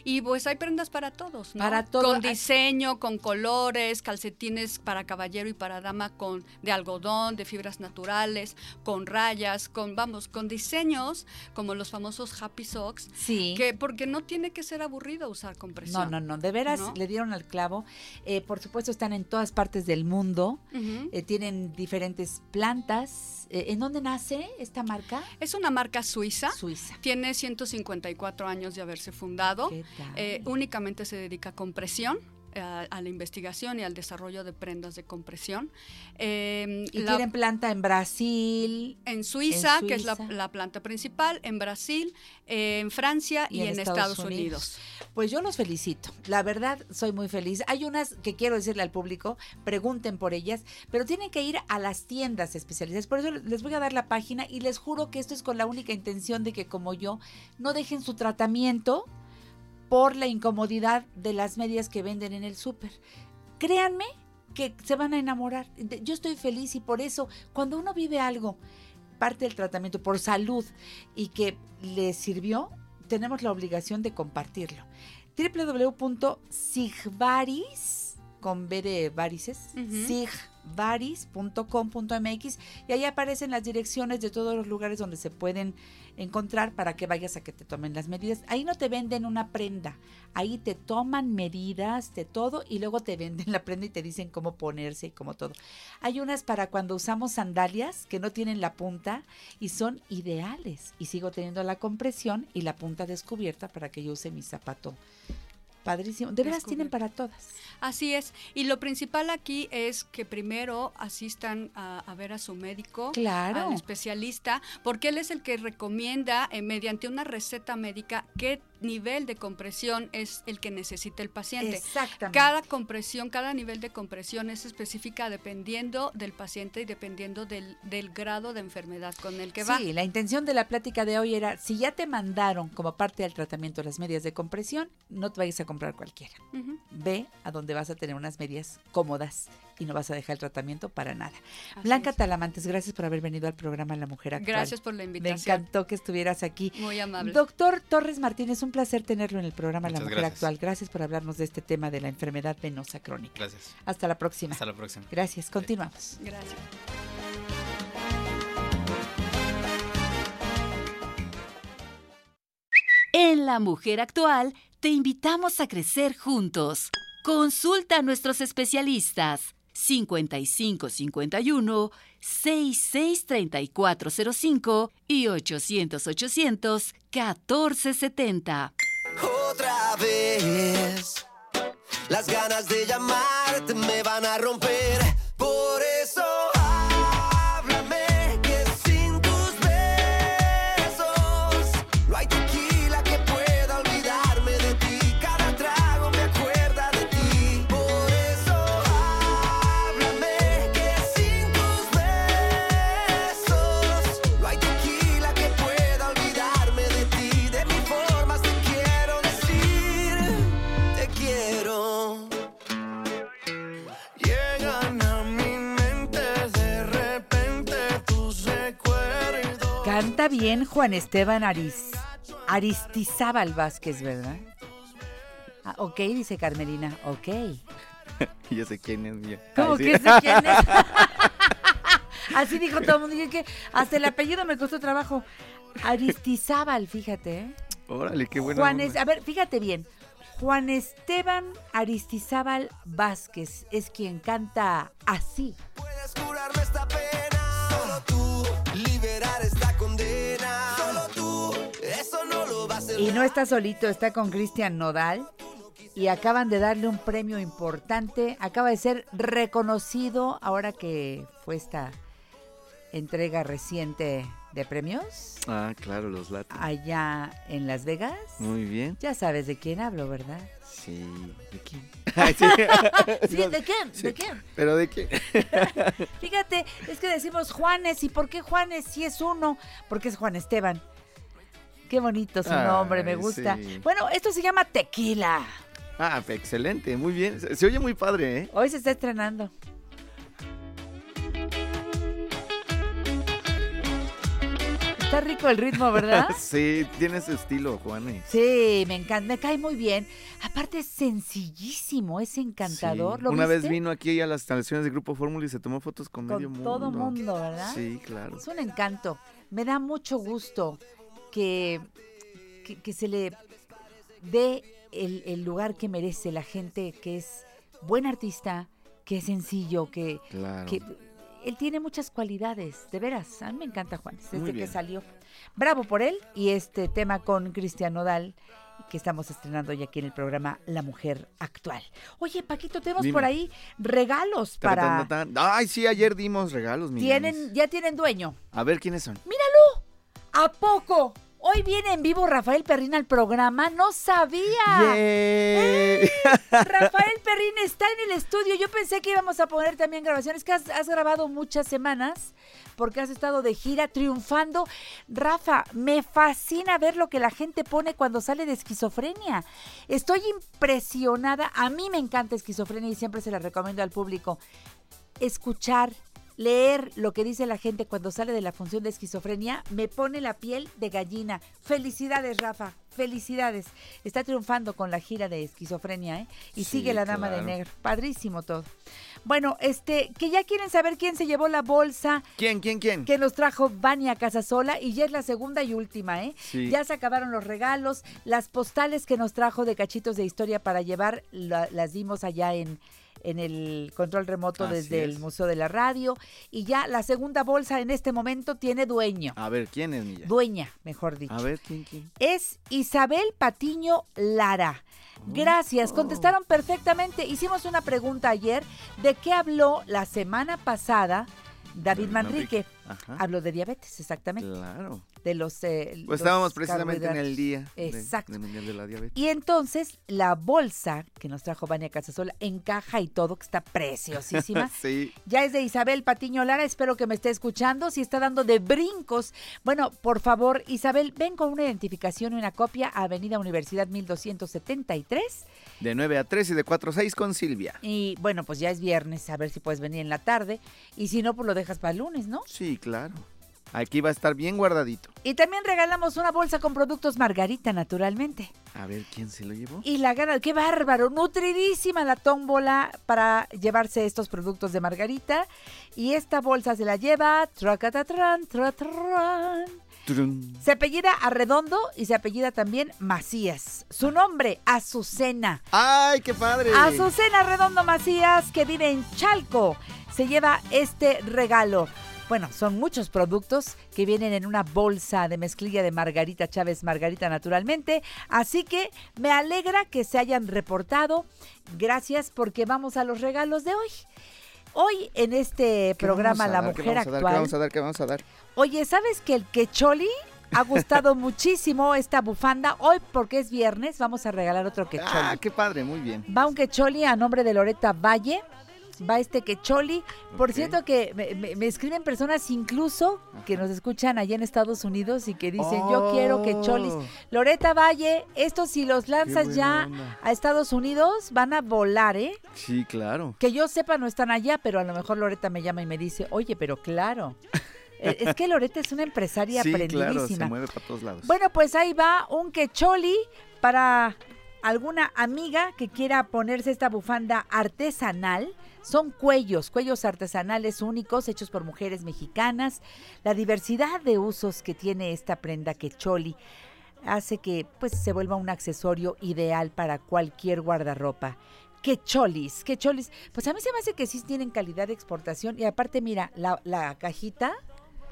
Y pues hay prendas para todos, ¿no? Para todos. Con diseño, con colores, calcetines para caballero y para dama con de algodón, de fibras naturales, con rayas, con vamos, con diseños como los famosos Happy Socks. Sí. Que porque no tiene que ser aburrido usar compresión. No, no, no. De veras le dieron al clavo. Eh, por supuesto están en todas partes del mundo. Eh, tienen diferentes plantas. Eh, ¿En dónde nace esta marca? Es una marca suiza. Suiza. Tiene 154 años de haberse fundado. Únicamente se dedica a compresión a, la investigación y al desarrollo de prendas de compresión. Em, y tienen planta en Brasil. En Suiza, que es la, planta principal, en Brasil, en Francia y, en, Estados, Unidos. Pues yo los felicito. La verdad, soy muy feliz. Hay unas que quiero decirle al público, pregunten por ellas, pero tienen que ir a las tiendas especializadas. Por eso les voy a dar la página y les juro que esto es con la única intención de que como yo no dejen su tratamiento por la incomodidad de las medias que venden en el súper. Créanme que se van a enamorar. Yo estoy feliz y por eso cuando uno vive algo, parte del tratamiento por salud y que le sirvió, tenemos la obligación de compartirlo. www.sigvaris con B de varices, Ujú. sigvaris.com.mx y ahí aparecen las direcciones de todos los lugares donde se pueden encontrar para que vayas a que te tomen las medidas. Ahí no te venden una prenda, ahí te toman medidas de todo y luego te venden la prenda y te dicen cómo ponerse y cómo todo. Hay unas para cuando usamos sandalias que no tienen la punta y son ideales y sigo teniendo la compresión y la punta descubierta para que yo use mi zapato. Padrísimo. De veras tienen para todas. Así es. Y lo principal aquí es que primero asistan a, a ver a su médico, Claro. al especialista, porque él es el que recomienda eh, mediante una receta médica qué nivel de compresión es el que necesita el paciente. Exactamente. Cada compresión, cada nivel de compresión es específica dependiendo del paciente y dependiendo del, del grado de enfermedad con el que va. Sí, la intención de la plática de hoy era, si ya te mandaron como parte del tratamiento las medias de compresión, no te vayas a comprar cualquiera. Ve a donde vas a tener unas medias cómodas y no vas a dejar el tratamiento para nada. Así Blanca es. Talamantes, gracias por haber venido al programa La Mujer Actual. Gracias por la Me invitación. encantó que estuvieras aquí. Muy amable. Doctor Torres Martínez, un placer tenerlo en el programa La Mujer gracias. Actual. Gracias por hablarnos de este tema de la enfermedad venosa crónica. Gracias. Hasta la próxima. Hasta la próxima. Gracias, continuamos. Gracias. En La Mujer Actual te invitamos a crecer juntos. Consulta a nuestros especialistas 5551 663405 y 800 800 1470. Otra vez, las ganas de llamarte me van a romper. Bien Juan Esteban Aris, Aristizábal Vázquez, ¿verdad? Ah, ok, dice Carmelina, ok. Yo sé quién es mía. ¿Cómo Ay, sí. que sé quién es? Así dijo todo el mundo. Dije que hasta el apellido me costó trabajo. Aristizábal, fíjate. ¿eh? Órale, qué bueno. Es- a ver, fíjate bien. Juan Esteban Aristizábal Vázquez es quien canta así. Puedes curarme esta pena. Y no está solito, está con Cristian Nodal. Y acaban de darle un premio importante. Acaba de ser reconocido ahora que fue esta entrega reciente de premios Ah, claro, los latos. allá en Las Vegas. Muy bien. Ya sabes de quién hablo, ¿verdad? Sí. ¿De quién? Ay, sí. Sí, ¿de quién? Sí. ¿De quién? ¿Pero de quién? Fíjate, es que decimos Juanes. ¿Y por qué Juanes si es uno? Porque es Juan Esteban. Qué bonito su Ay, nombre, me gusta. sí. Bueno, esto se llama tequila. Ah, excelente, muy bien. Se, se oye muy padre, ¿eh? Hoy se está estrenando. Está rico el ritmo, ¿verdad? Sí, tiene su estilo, Juanes. Sí, me encanta, me cae muy bien. Aparte es sencillísimo, es encantador. Sí. ¿Lo Una vez vino aquí a las instalaciones del Grupo Fórmula y se tomó fotos con, Con medio mundo. todo mundo, ¿verdad? Sí, claro. Es un encanto. Me da mucho gusto que, que, que se le dé el, el lugar que merece la gente que es buen artista, que es sencillo, que, Claro. que él tiene muchas cualidades, de veras. A mí me encanta Juan, desde que salió. Bravo por él y este tema con Cristian Nodal que estamos estrenando ya aquí en el programa La Mujer Actual. Oye, Paquito, tenemos Dime. por ahí regalos para... Ay, sí, ayer dimos regalos, Tienen, ya tienen dueño. A ver quiénes son. ¡Míralo! ¿A poco? Hoy viene en vivo Rafael Perrín al programa. ¡No sabía! Rafael Perrín está en el estudio. Yo pensé que íbamos a poner también grabaciones que has, has grabado muchas semanas porque has estado de gira triunfando. Rafa, me fascina ver lo que la gente pone cuando sale de esquizofrenia. Estoy impresionada. A mí me encanta esquizofrenia y siempre se la recomiendo al público. Escuchar leer lo que dice la gente cuando sale de la función de esquizofrenia me pone la piel de gallina. Felicidades, Rafa. Felicidades. Está triunfando con la gira de esquizofrenia, ¿eh? Y Sí, sigue la dama de negro. Padrísimo todo. Bueno, este, que ya quieren saber quién se llevó la bolsa ¿Quién, quién, quién? que nos trajo Vania Casasola y ya es la segunda y última, ¿eh? Sí. Ya se acabaron los regalos, las postales que nos trajo de cachitos de historia para llevar, la- las dimos allá en, en el control remoto Así desde el. Museo de la Radio y ya la segunda bolsa en este momento tiene dueño, A ver, ¿quién es, Milla? dueña, mejor dicho. A ver, ¿quién, quién? Es Isabel Patiño Lara. Gracias, contestaron perfectamente. Hicimos una pregunta ayer de qué habló la semana pasada David David Manrique. Ajá. Habló de diabetes, exactamente. Claro. De los. eh, Pues estábamos precisamente en el día de- Exacto. Mundial de la Diabetes. Y entonces la bolsa que nos trajo Vania Casasola en caja y todo, que está preciosísima. sí. Ya es de Isabel Patiño Lara, espero que me esté escuchando. Si está dando de brincos, bueno, por favor, Isabel, ven con una identificación y una copia a Avenida Universidad 1273. De 9 a 3 y de 4 a 6 con Silvia. Y bueno, pues ya es viernes, a ver si puedes venir en la tarde. Y si no, pues lo dejas para el lunes, ¿no? Sí, claro. Aquí va a estar bien guardadito. Y también regalamos una bolsa con productos Margarita, naturalmente. A ver, ¿quién se lo llevó? Y la gana, qué bárbaro, nutridísima la tómbola para llevarse estos productos de Margarita. Y esta bolsa se la lleva. Turun. Se apellida Arredondo y se apellida también Macías. Su nombre, Azucena. ¡Ay, qué padre! Azucena Redondo Macías, que vive en Chalco, se lleva este regalo. Bueno, son muchos productos que vienen en una bolsa de mezclilla de Margarita Chávez, Margarita naturalmente. Así que me alegra que se hayan reportado. Gracias porque vamos a los regalos de hoy. Hoy en este ¿Qué programa La Mujer vamos a dar? ¿Qué Actual. vamos a dar? ¿Qué vamos a dar? Oye, ¿sabes que el quecholi ha gustado muchísimo esta bufanda? Hoy, porque es viernes, vamos a regalar otro quecholi. Ah, qué padre, muy bien. Va un quecholi a nombre de Loreta Valle. Va este quecholi. Por cierto que me, me- me escriben personas incluso que nos escuchan allá en Estados Unidos y que dicen, yo quiero quecholis. Oh. Loreta Valle, estos si los lanzas ya onda. a Estados Unidos van a volar, ¿eh? Sí, claro. Que yo sepa no están allá, pero a lo mejor Loreta me llama y me dice, oye, pero claro. Eh, es que Loreta es una empresaria Sí, claro, se aprendidísima. mueve para todos lados. Bueno, pues ahí va un quecholi para alguna amiga que quiera ponerse esta bufanda artesanal. Son cuellos, cuellos artesanales únicos hechos por mujeres mexicanas. La diversidad de usos que tiene esta prenda quecholi hace que pues se vuelva un accesorio ideal para cualquier guardarropa. Quecholis, quecholis. Pues a mí se me hace que sí tienen calidad de exportación y aparte mira, la, la cajita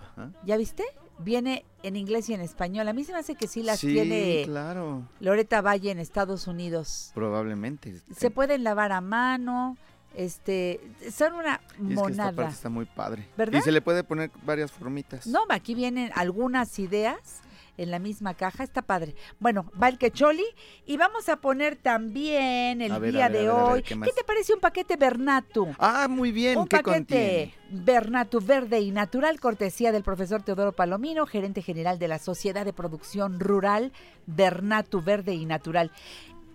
Ajá. ¿Ya viste? Viene en inglés y en español. A mí se me hace que sí las sí, tiene claro. Loreta Valle en Estados Unidos. Probablemente. Se pueden lavar a mano. Este, son una es que esta parte monada. está muy padre. ¿Verdad? Y se le puede poner varias formitas. No, aquí vienen algunas ideas en la misma caja. Está padre. Bueno, va el quecholi y vamos a poner también el ver, día ver, de ver, hoy. ¿qué te parece un paquete Bernatu? Ah, muy bien. Un ¿Qué paquete contiene? Bernatu verde y natural, cortesía del profesor Teodoro Palomino, gerente general de la Sociedad de Producción Rural Bernatu verde y natural.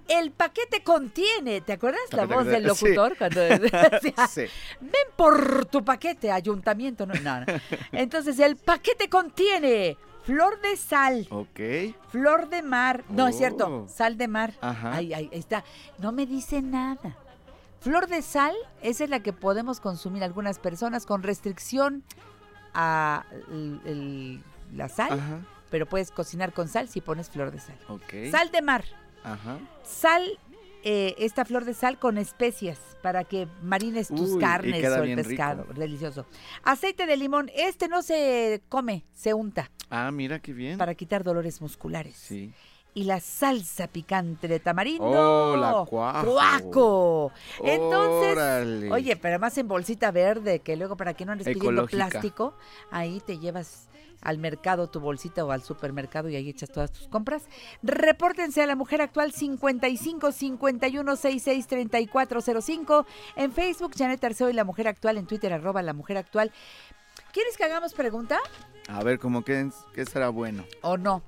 El paquete contiene, ¿te acuerdas la voz del Sí. locutor cuando decía, Sí. ven por tu paquete, ayuntamiento? No, no, no. Entonces, el paquete contiene flor de sal, Ok. flor de mar, no es cierto, Oh. sal de mar. Ajá. Ahí, ahí, ahí está. No me dice nada. Flor de sal, esa es la que podemos consumir algunas personas con restricción a el- el- la sal, Ajá. pero puedes cocinar con sal si pones flor de sal. Ok. Sal de mar, Ajá. sal, eh, esta flor de sal con especias para que marines tus Uy, carnes o el rico. pescado. Delicioso. Aceite de limón, este no se come, se unta Ah, mira qué bien. para quitar dolores musculares. Sí. y la salsa picante de tamarindo. Oh, la cuajo. ¡Cuaco! Entonces, Órale. oye, pero más en bolsita verde, que luego para que no andes pidiendo plástico, ahí te llevas al mercado tu bolsita o al supermercado y ahí echas todas tus compras. Repórtense a la Mujer Actual 55 51 66 3405 en Facebook Janet Arceo y la Mujer Actual en Twitter arroba la Mujer Actual. ¿Quieres que hagamos pregunta A ver, como que, que será bueno. o no?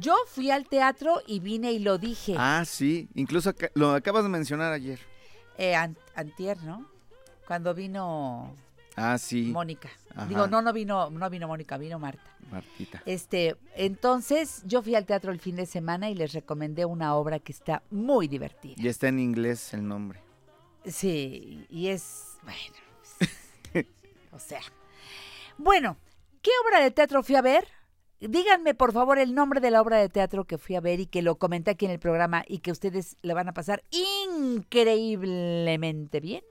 Yo fui al teatro y vine y lo dije. Ah, sí. Incluso lo acabas de mencionar ayer. Eh, an- antier, ¿no? Cuando vino Ah, sí. Mónica. Ajá. Digo, no, no vino, no vino Mónica, vino Marta. Martita. Este, entonces yo fui al teatro el fin de semana y les recomendé una obra que está muy divertida. Y está en inglés el nombre. Sí, y es, bueno, pues, o sea. Bueno, ¿qué obra de teatro fui a ver? Díganme, por favor, el nombre de la obra de teatro que fui a ver y que lo comenté aquí en el programa y que ustedes le van a pasar increíblemente bien.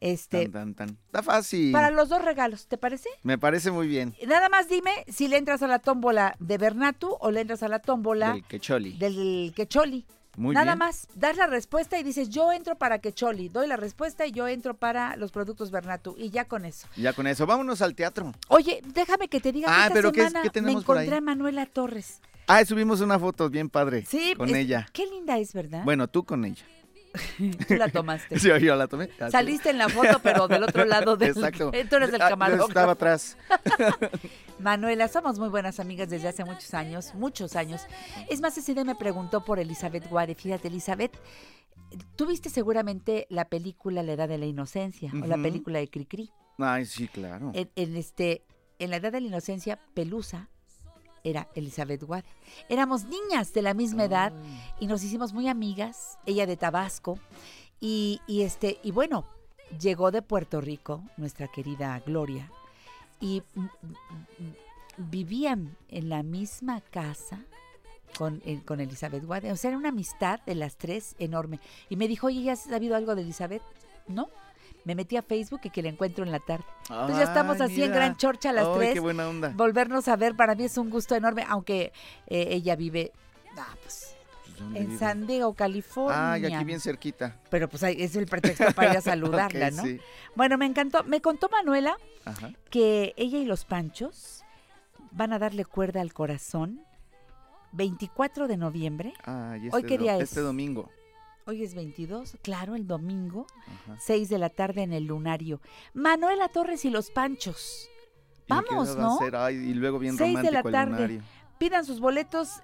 Este, Tan, tan, tan. Está fácil. para los dos regalos, ¿te parece? Me parece muy bien. Nada más dime si le entras a la tómbola de Bernatu o le entras a la tómbola Del quecholi. del Quecholi. Muy Nada bien. más, das la respuesta y dices, yo entro para Quecholi. Doy la respuesta y yo entro para los productos Bernatu. Y ya con eso. Ya con eso, vámonos al teatro. Oye, déjame que te diga que Ah, esta pero ¿qué es- semana qué tenemos me por ahí? encontré a Manuela Torres. Ah, subimos una foto bien padre. Sí, Con es- ella. Qué linda es, ¿verdad? Bueno, tú con ella. Tú la tomaste. Sí, yo la tomé. Ah. Saliste en la foto, pero del otro lado del... Exacto. Tú eres el Ah, camarógrafo. Estaba atrás. Manuela, somos muy buenas amigas desde hace muchos años, muchos años. Es más, ese día me preguntó por Elizabeth Guare. Fíjate, Elizabeth, tú viste seguramente la película La Edad de la Inocencia o la película de Cricri. Ay, sí, claro. En, en este, en La Edad de la Inocencia, Pelusa era Elizabeth Guade. Éramos niñas de la misma edad y nos hicimos muy amigas, ella de Tabasco. Y, este, y bueno, llegó de Puerto Rico, nuestra querida Gloria, y vivían en la misma casa con, eh, con Elizabeth Guade. O sea, era una amistad de las tres enorme. Y me dijo, oye, ¿ya has sabido algo de Elizabeth? No. Me metí a Facebook y que la encuentro en la tarde. Pues ya estamos Ay, así en. Gran Chorcha a las Ay, tres. qué buena onda. Volvernos a ver para mí es un gusto enorme, aunque eh, ella vive ah, pues, ¿Dónde en vive? San Diego, California. Ay, aquí bien cerquita. Pero pues es el pretexto para ir a saludarla, ¿no? sí. Bueno, me encantó. Me contó Manuela Ajá. que ella y los Panchos van a darle cuerda al corazón 24 de noviembre. Ay, este ¿Hoy do- es? Este domingo. Hoy es 22, claro, el domingo, Ajá. 6 de la tarde en el Lunario. Manuela Torres y los Panchos. ¿Y qué Vamos, ¿no? Ay, y luego bien Seis de la tarde. Pidan sus boletos.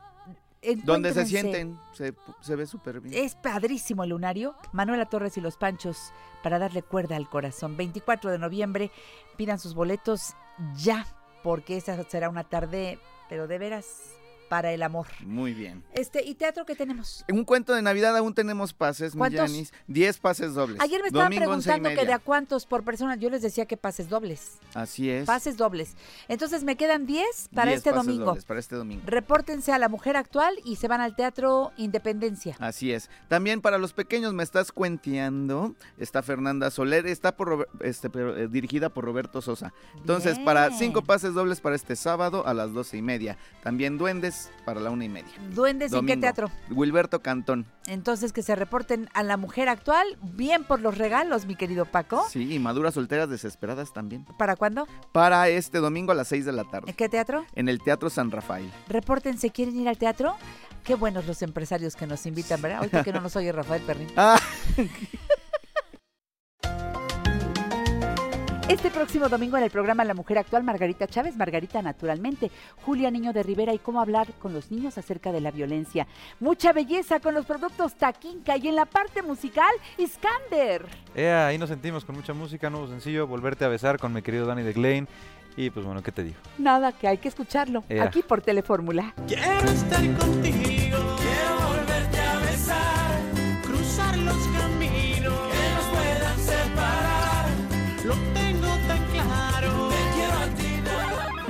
Donde se sienten, se, se ve súper bien. Es padrísimo el lunario. Manuela Torres y los Panchos para darle cuerda al corazón. 24 de noviembre. Pidan sus boletos ya, porque esa será una tarde, pero de veras, para el amor. Muy bien. Este, ¿y teatro qué tenemos? En un cuento de Navidad aún tenemos pases, ¿Cuántos? Yanis. 10 pases dobles. Ayer me estaban Domingo, preguntando que de a cuántos por persona. Yo les decía que pases dobles. Así es. Pases dobles. Entonces me quedan 10 para 10 este pases domingo. dobles para este domingo. Repórtense a la mujer actual y se van al Teatro Independencia. Así es. También para los pequeños me estás cuenteando. Está Fernanda Soler, está por este, pero, eh, dirigida por Roberto Sosa. Entonces, para cinco pases dobles para este sábado a las doce y media. También Duendes para la una y media. Duendes, ¿en qué Domingo. teatro? Wilberto Cantón. Entonces que se reporten a la mujer actual, bien por los regalos, mi querido Paco. Sí, y Maduras Solteras Desesperadas también. ¿Para cuándo? Para este domingo a las 6 de la ¿En tarde. qué teatro? En el Teatro San Rafael. Repórtense, ¿quieren ir al teatro? Qué buenos los empresarios que nos invitan, ¿verdad? Ahorita que no nos oye Rafael Perrín. Ah, Este próximo domingo en el programa La Mujer Actual, Margarita Chávez, Margarita Naturalmente, Julia Niño de Rivera y cómo hablar con los niños acerca de la violencia. Mucha belleza con los productos Taquinca y en la parte musical, Iskander. Ea, ahí nos sentimos con mucha música, nuevo sencillo, Volverte a besar con mi querido Danny de Glane. Y pues bueno, ¿qué te digo? Nada, que hay que escucharlo. Ea. Aquí por Telefórmula. Quiero estar contigo,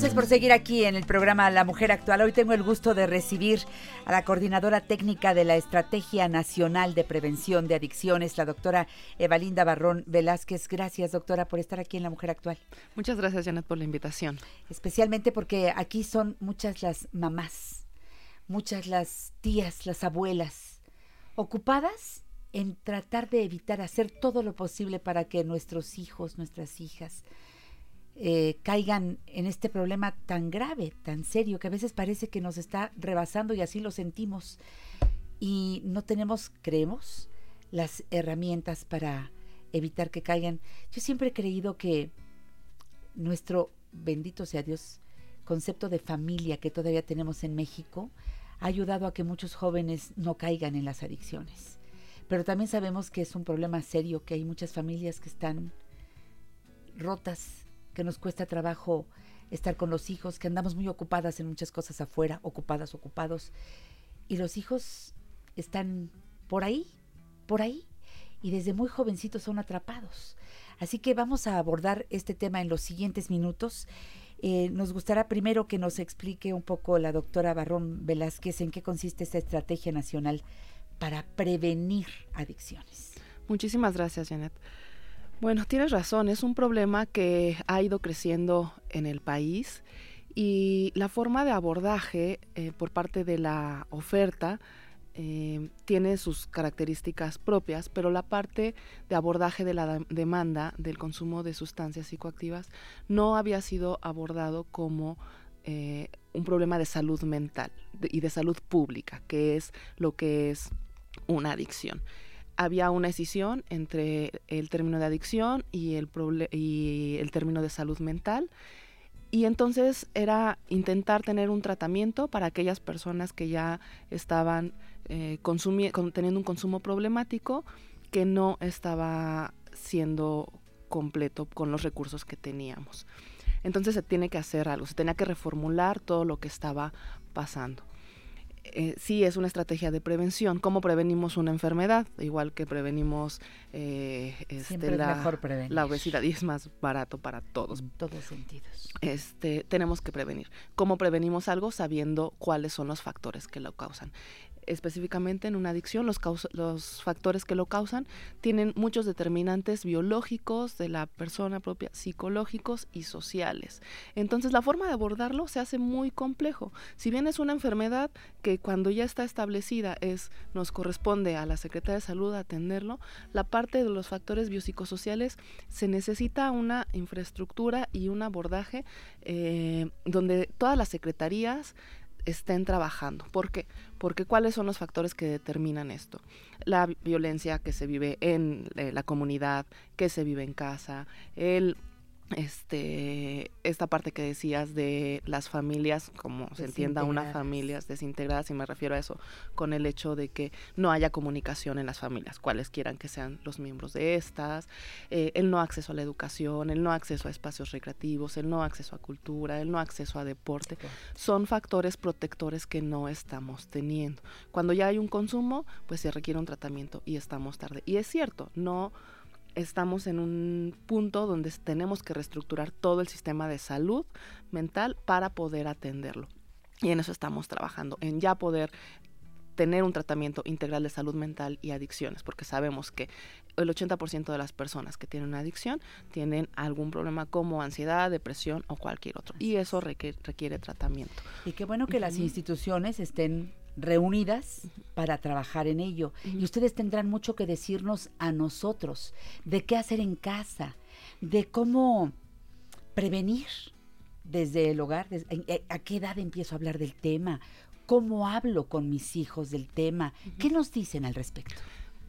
Gracias por seguir aquí en el programa La Mujer Actual. Hoy tengo el gusto de recibir a la coordinadora técnica de la Estrategia Nacional de Prevención de Adicciones, la doctora Evalinda Barrón Velázquez. Gracias, doctora, por estar aquí en La Mujer Actual. Muchas gracias, Janet, por la invitación. Especialmente porque aquí son muchas las mamás, muchas las tías, las abuelas, ocupadas en tratar de evitar hacer todo lo posible para que nuestros hijos, nuestras hijas, eh, caigan en este problema tan grave, tan serio, que a veces parece que nos está rebasando y así lo sentimos. Y no tenemos, creemos, las herramientas para evitar que caigan. Yo siempre he creído que nuestro, bendito sea Dios, concepto de familia que todavía tenemos en México ha ayudado a que muchos jóvenes no caigan en las adicciones. Pero también sabemos que es un problema serio, que hay muchas familias que están rotas, que nos cuesta trabajo estar con los hijos, que andamos muy ocupadas en muchas cosas afuera, ocupadas, ocupados. Y los hijos están por ahí, por ahí, y desde muy jovencitos son atrapados. Así que vamos a abordar este tema en los siguientes minutos. Eh, nos gustará primero que nos explique un poco la doctora Barrón Velázquez en qué consiste esta estrategia nacional para prevenir adicciones. Muchísimas gracias, Janet. Bueno, tienes razón, es un problema que ha ido creciendo en el país y la forma de abordaje eh, por parte de la oferta eh, tiene sus características propias, pero la parte de abordaje de la demanda del consumo de sustancias psicoactivas no había sido abordado como eh, un problema de salud mental y de salud pública, que es lo que es una adicción había una decisión entre el término de adicción y el, y el término de salud mental. Y entonces era intentar tener un tratamiento para aquellas personas que ya estaban eh, teniendo un consumo problemático que no estaba siendo completo con los recursos que teníamos. Entonces se tiene que hacer algo, se tenía que reformular todo lo que estaba pasando. Eh, sí es una estrategia de prevención. ¿Cómo prevenimos una enfermedad? Igual que prevenimos eh, este, la, la, obesidad y es más barato para todos. En todos sentidos. Este, tenemos que prevenir. ¿Cómo prevenimos algo? Sabiendo cuáles son los factores que lo causan específicamente en una adicción, los, factores que lo causan tienen muchos determinantes biológicos de la persona propia, psicológicos y sociales. Entonces la forma de abordarlo se hace muy complejo. Si bien es una enfermedad que cuando ya está establecida es nos corresponde a la Secretaría de Salud atenderlo, la parte de los factores biopsicosociales se necesita una infraestructura y un abordaje eh, donde todas las secretarías estén trabajando. ¿Por qué? Porque cuáles son los factores que determinan esto. La violencia que se vive en eh, la comunidad, que se vive en casa, el este esta parte que decías de las familias como se entienda una familias desintegradas y me refiero a eso con el hecho de que no haya comunicación en las familias cuales quieran que sean los miembros de estas eh, el no acceso a la educación el no acceso a espacios recreativos el no acceso a cultura el no acceso a deporte son factores protectores que no estamos teniendo. Cuando ya hay un consumo pues se requiere un tratamiento y estamos tarde. Y es cierto no estamos en un punto donde tenemos que reestructurar todo el sistema de salud mental para poder atenderlo. Y en eso estamos trabajando, en ya poder tener un tratamiento integral de salud mental y adicciones, porque sabemos que el 80% de las personas que tienen una adicción tienen algún problema como ansiedad, depresión o cualquier otro. Y eso requiere, tratamiento. Y qué bueno que las instituciones estén reunidas para trabajar en ello. Y ustedes tendrán mucho que decirnos a nosotros de qué hacer en casa, de cómo prevenir desde el hogar, a qué edad empiezo a hablar del tema, cómo hablo con mis hijos del tema, qué nos dicen al respecto.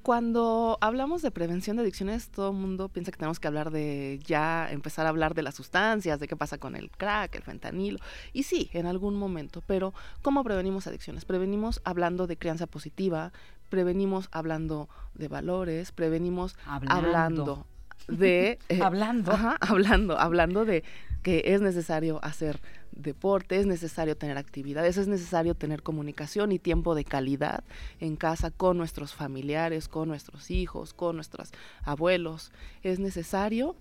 Cuando hablamos de prevención de adicciones, todo el mundo piensa que tenemos que hablar de ya empezar a hablar de las sustancias, de qué pasa con el crack, el fentanilo. Y sí, en algún momento, pero ¿cómo prevenimos adicciones? Prevenimos hablando de crianza positiva, prevenimos hablando de valores, prevenimos hablando, de... Eh, hablando. hablando, hablando de que es necesario hacer deporte, es necesario tener actividades, es necesario tener comunicación y tiempo de calidad en casa con nuestros familiares, con nuestros hijos, con nuestros abuelos. Es necesario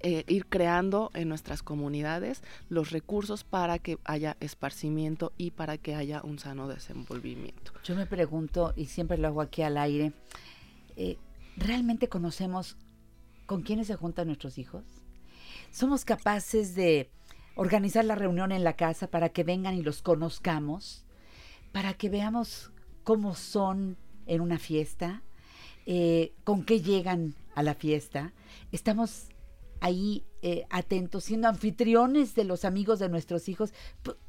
eh, ir creando en nuestras comunidades los recursos para que haya esparcimiento y para que haya un sano desenvolvimiento. Yo me pregunto, y siempre lo hago aquí al aire, eh, ¿realmente conocemos con quiénes se juntan nuestros hijos? ¿Somos capaces de organizar la reunión en la casa para que vengan y los conozcamos, para que veamos cómo son en una fiesta, eh, con qué llegan a la fiesta. Estamos ahí eh, atentos, siendo anfitriones de los amigos de nuestros hijos.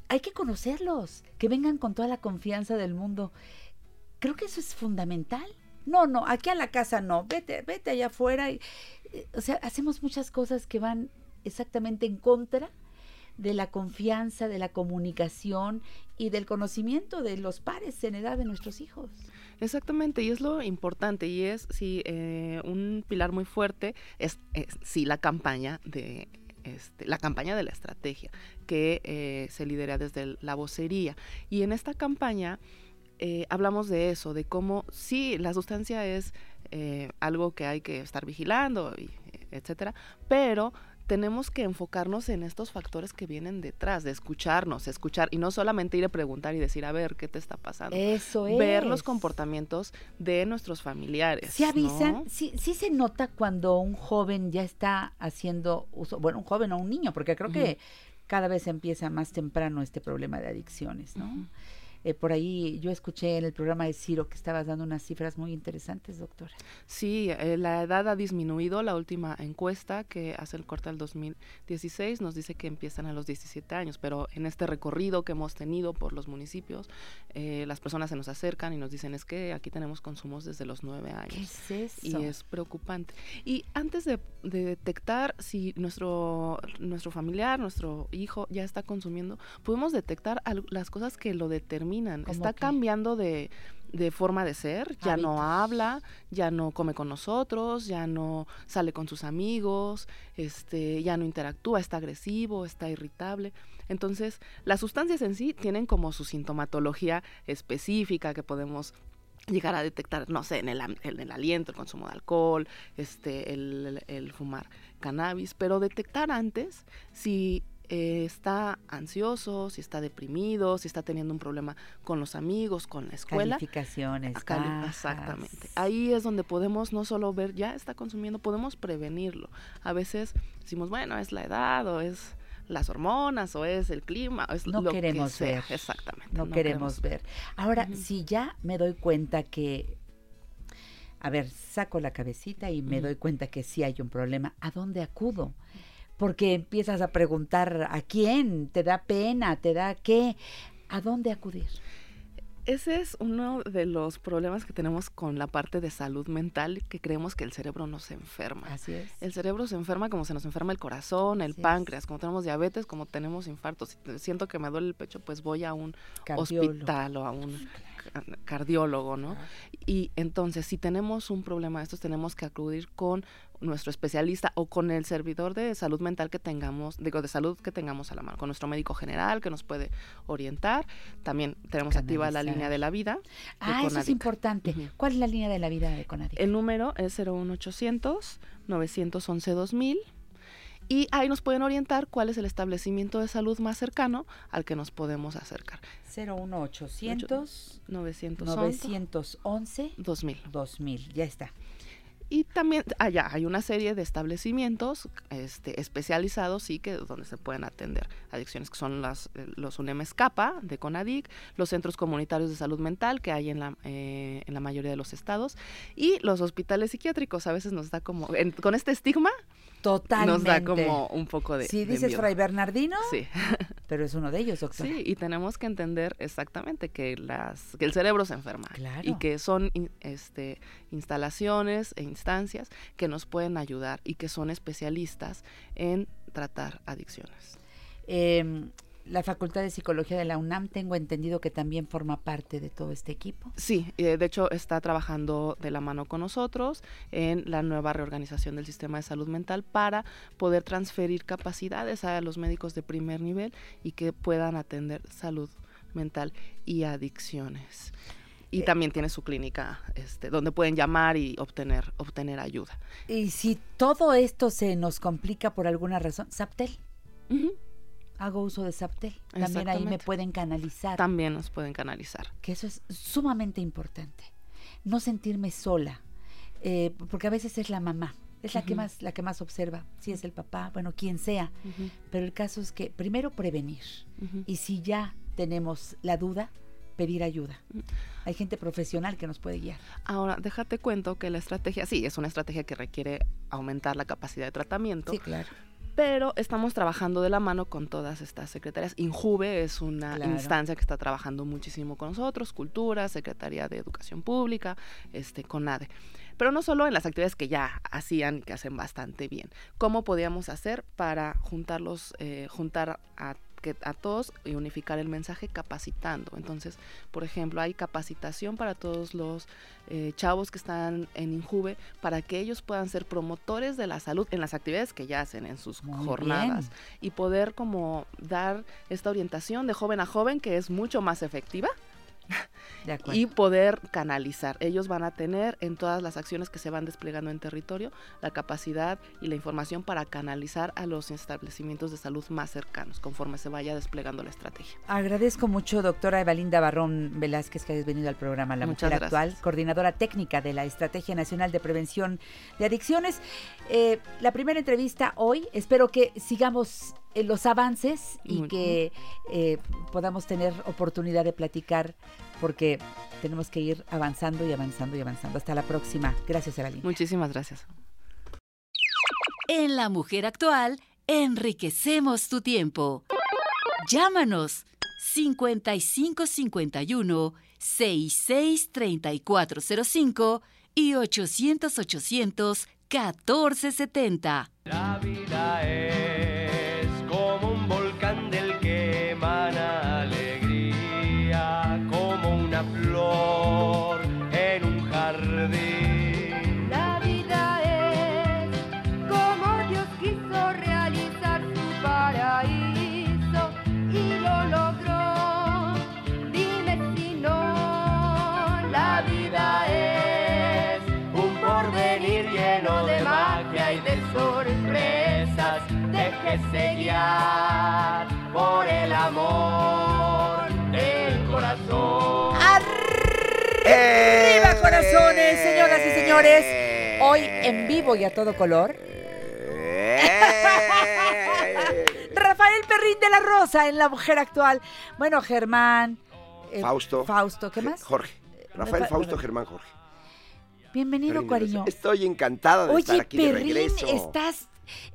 Hay que conocerlos, que vengan con toda la confianza del mundo. Creo que eso es fundamental. No, no, aquí a la casa no, vete, vete allá afuera. y, eh, o sea, hacemos muchas cosas que van exactamente en contra de la confianza, de la comunicación y del conocimiento de los pares en edad de nuestros hijos. Exactamente, y es lo importante, y es, sí, eh, un pilar muy fuerte, es, es, sí, la campaña de... Este, la campaña de la estrategia que eh, se lidera desde la vocería. Y en esta campaña eh, hablamos de eso, de cómo sí, la sustancia es eh, algo que hay que estar vigilando, eh, etcétera, pero tenemos que enfocarnos en estos factores que vienen detrás, de escucharnos, escuchar, y no solamente ir a preguntar y decir, a ver, ¿qué te está pasando? Eso Ver los es. comportamientos de nuestros familiares. ¿Sí avisan? ¿no? Sí, sí se nota cuando un joven ya está haciendo uso, bueno, un joven o un niño, porque creo que cada vez empieza más temprano este problema de adicciones, ¿no? Eh, por ahí yo escuché en el programa de Ciro que estabas dando unas cifras muy interesantes, doctora. Sí, eh, la edad ha disminuido. La última encuesta que hace el corte del 2016 nos dice que empiezan a los 17 años, pero en este recorrido que hemos tenido por los municipios, eh, las personas se nos acercan y nos dicen es que aquí tenemos consumos desde los 9 años. ¿Qué es eso? Y es preocupante. Y antes de, de detectar si nuestro, nuestro familiar, nuestro hijo ya está consumiendo, podemos detectar al- las cosas que lo determinan. ¿Cómo Está qué? cambiando de, de forma de ser, ya no habla, ya no come con nosotros, ya no sale con sus amigos, este, ya no interactúa, está agresivo, está irritable. Entonces, las sustancias en sí tienen como su sintomatología específica que podemos llegar a detectar, no sé, en el, en el aliento, el consumo de alcohol, este, el, el fumar cannabis, pero detectar antes si eh, está ansioso, si está deprimido, si está teniendo un problema con los amigos, con la escuela. Calificaciones. cali- bajas. Exactamente. Ahí es donde podemos no solo ver, ya está consumiendo, podemos prevenirlo. A veces decimos, bueno, es la edad o es las hormonas o es el clima, o es No lo queremos que sea. ver. Exactamente. No, queremos ver. Ahora, si ya me doy cuenta que, a ver, saco la cabecita y me doy cuenta que sí hay un problema, ¿a dónde acudo? Porque empiezas a preguntar a quién, te da pena, te da qué, ¿a dónde acudir? Ese es uno de los problemas que tenemos con la parte de salud mental, que creemos que el cerebro no se enferma. Así es. El cerebro se enferma como se nos enferma el corazón, el Así es. páncreas, como tenemos diabetes, como tenemos infartos. Si siento que me duele el pecho, pues voy a un Cardiólogo. hospital o a un ca- cardiólogo, ¿no? Y entonces, si tenemos un problema de estos, tenemos que acudir con nuestro especialista o con el servidor de salud mental que tengamos, digo, de salud que tengamos a la mano, con nuestro médico general que nos puede orientar. También tenemos activa la Canalizar. línea de la vida. de Ah, eso es importante. ¿Cuál es la línea de la vida de Conadic? El número es 01800 911 2000 y ahí nos pueden orientar cuál es el establecimiento de salud más cercano al que nos podemos acercar. 01800 911 911 2000. 2000, ya está. Y también allá hay una serie de establecimientos este, especializados, sí, que donde se pueden atender adicciones, que son las, eh, los UNEM Escapa de CONADIC, los centros comunitarios de salud mental que hay en la, eh, en la mayoría de los estados, y los hospitales psiquiátricos. A veces nos da como, en- con este estigma, Totalmente. nos da como un poco de... Si de dices miedo. Fray Bernardino, Sí. pero es uno de ellos, doctor. Sí, y tenemos que entender exactamente que las que el cerebro se enferma Claro. y que son in- este instalaciones e instancias que nos pueden ayudar y que son especialistas en tratar adicciones. Eh, la Facultad de Psicología de la UNAM, tengo entendido que también forma parte de todo este equipo. Sí, eh, de hecho está trabajando de la mano con nosotros en la nueva reorganización del sistema de salud mental para poder transferir capacidades a los médicos de primer nivel y que puedan atender salud mental y adicciones. Y Eh, también tiene su clínica este, donde pueden llamar y obtener, obtener ayuda. Y si todo esto se nos complica por alguna razón, Saptel. Hago uso de Saptel. También ahí me pueden canalizar. También nos pueden canalizar. que eso es sumamente importante. No sentirme sola, eh, porque a veces es la mamá, es la que más la que más observa, si es el papá, bueno, quien sea. Pero el caso es que primero prevenir y si ya tenemos la duda, pedir ayuda. Hay gente profesional que nos puede guiar. Ahora, déjate cuento que la estrategia, sí, es una estrategia que requiere aumentar la capacidad de tratamiento. Sí, claro. Pero estamos trabajando de la mano con todas estas secretarías. Injuve es una Claro. instancia que está trabajando muchísimo con nosotros, Cultura, Secretaría de Educación Pública, este, CONADE. Pero no solo en las actividades que ya hacían, que hacen bastante bien. ¿Cómo podíamos hacer para juntarlos, eh, juntar a que a todos y unificar el mensaje capacitando. Entonces, por ejemplo, hay capacitación para todos los eh, chavos que están en Injuve para que ellos puedan ser promotores de la salud en las actividades que ya hacen en sus Muy jornadas bien. y poder como dar esta orientación de joven a joven que es mucho más efectiva De acuerdo. y poder canalizar. Ellos van a tener en todas las acciones que se van desplegando en territorio la capacidad y la información para canalizar a los establecimientos de salud más cercanos conforme se vaya desplegando la estrategia. Agradezco mucho, doctora Evalinda Barrón Velázquez, que hayas venido al programa La Muchas Mujer Actual, gracias. coordinadora técnica de la Estrategia Nacional de Prevención de Adicciones. Eh, la primera entrevista hoy, espero que sigamos los avances y Muy que eh, podamos tener oportunidad de platicar, porque tenemos que ir avanzando y avanzando y avanzando. Hasta la próxima. Gracias, Evalinda. Muchísimas gracias. En La Mujer Actual, enriquecemos tu tiempo. Llámanos 5551 663405 y 800 800 1470. La vida es Déjese guiar por el amor del corazón. ¡Arriba, corazones, señoras y señores! Hoy en vivo y a todo color. Rafael Perrín de la Rosa en La Mujer Actual. Bueno, Germán. eh, Fausto. Fausto, ¿qué más? Jorge. Rafael Rafa- Fausto Germán Jorge. Bienvenido, Perrín de cariño. Estoy encantada de estar Oye, aquí de Perrín, regreso. estás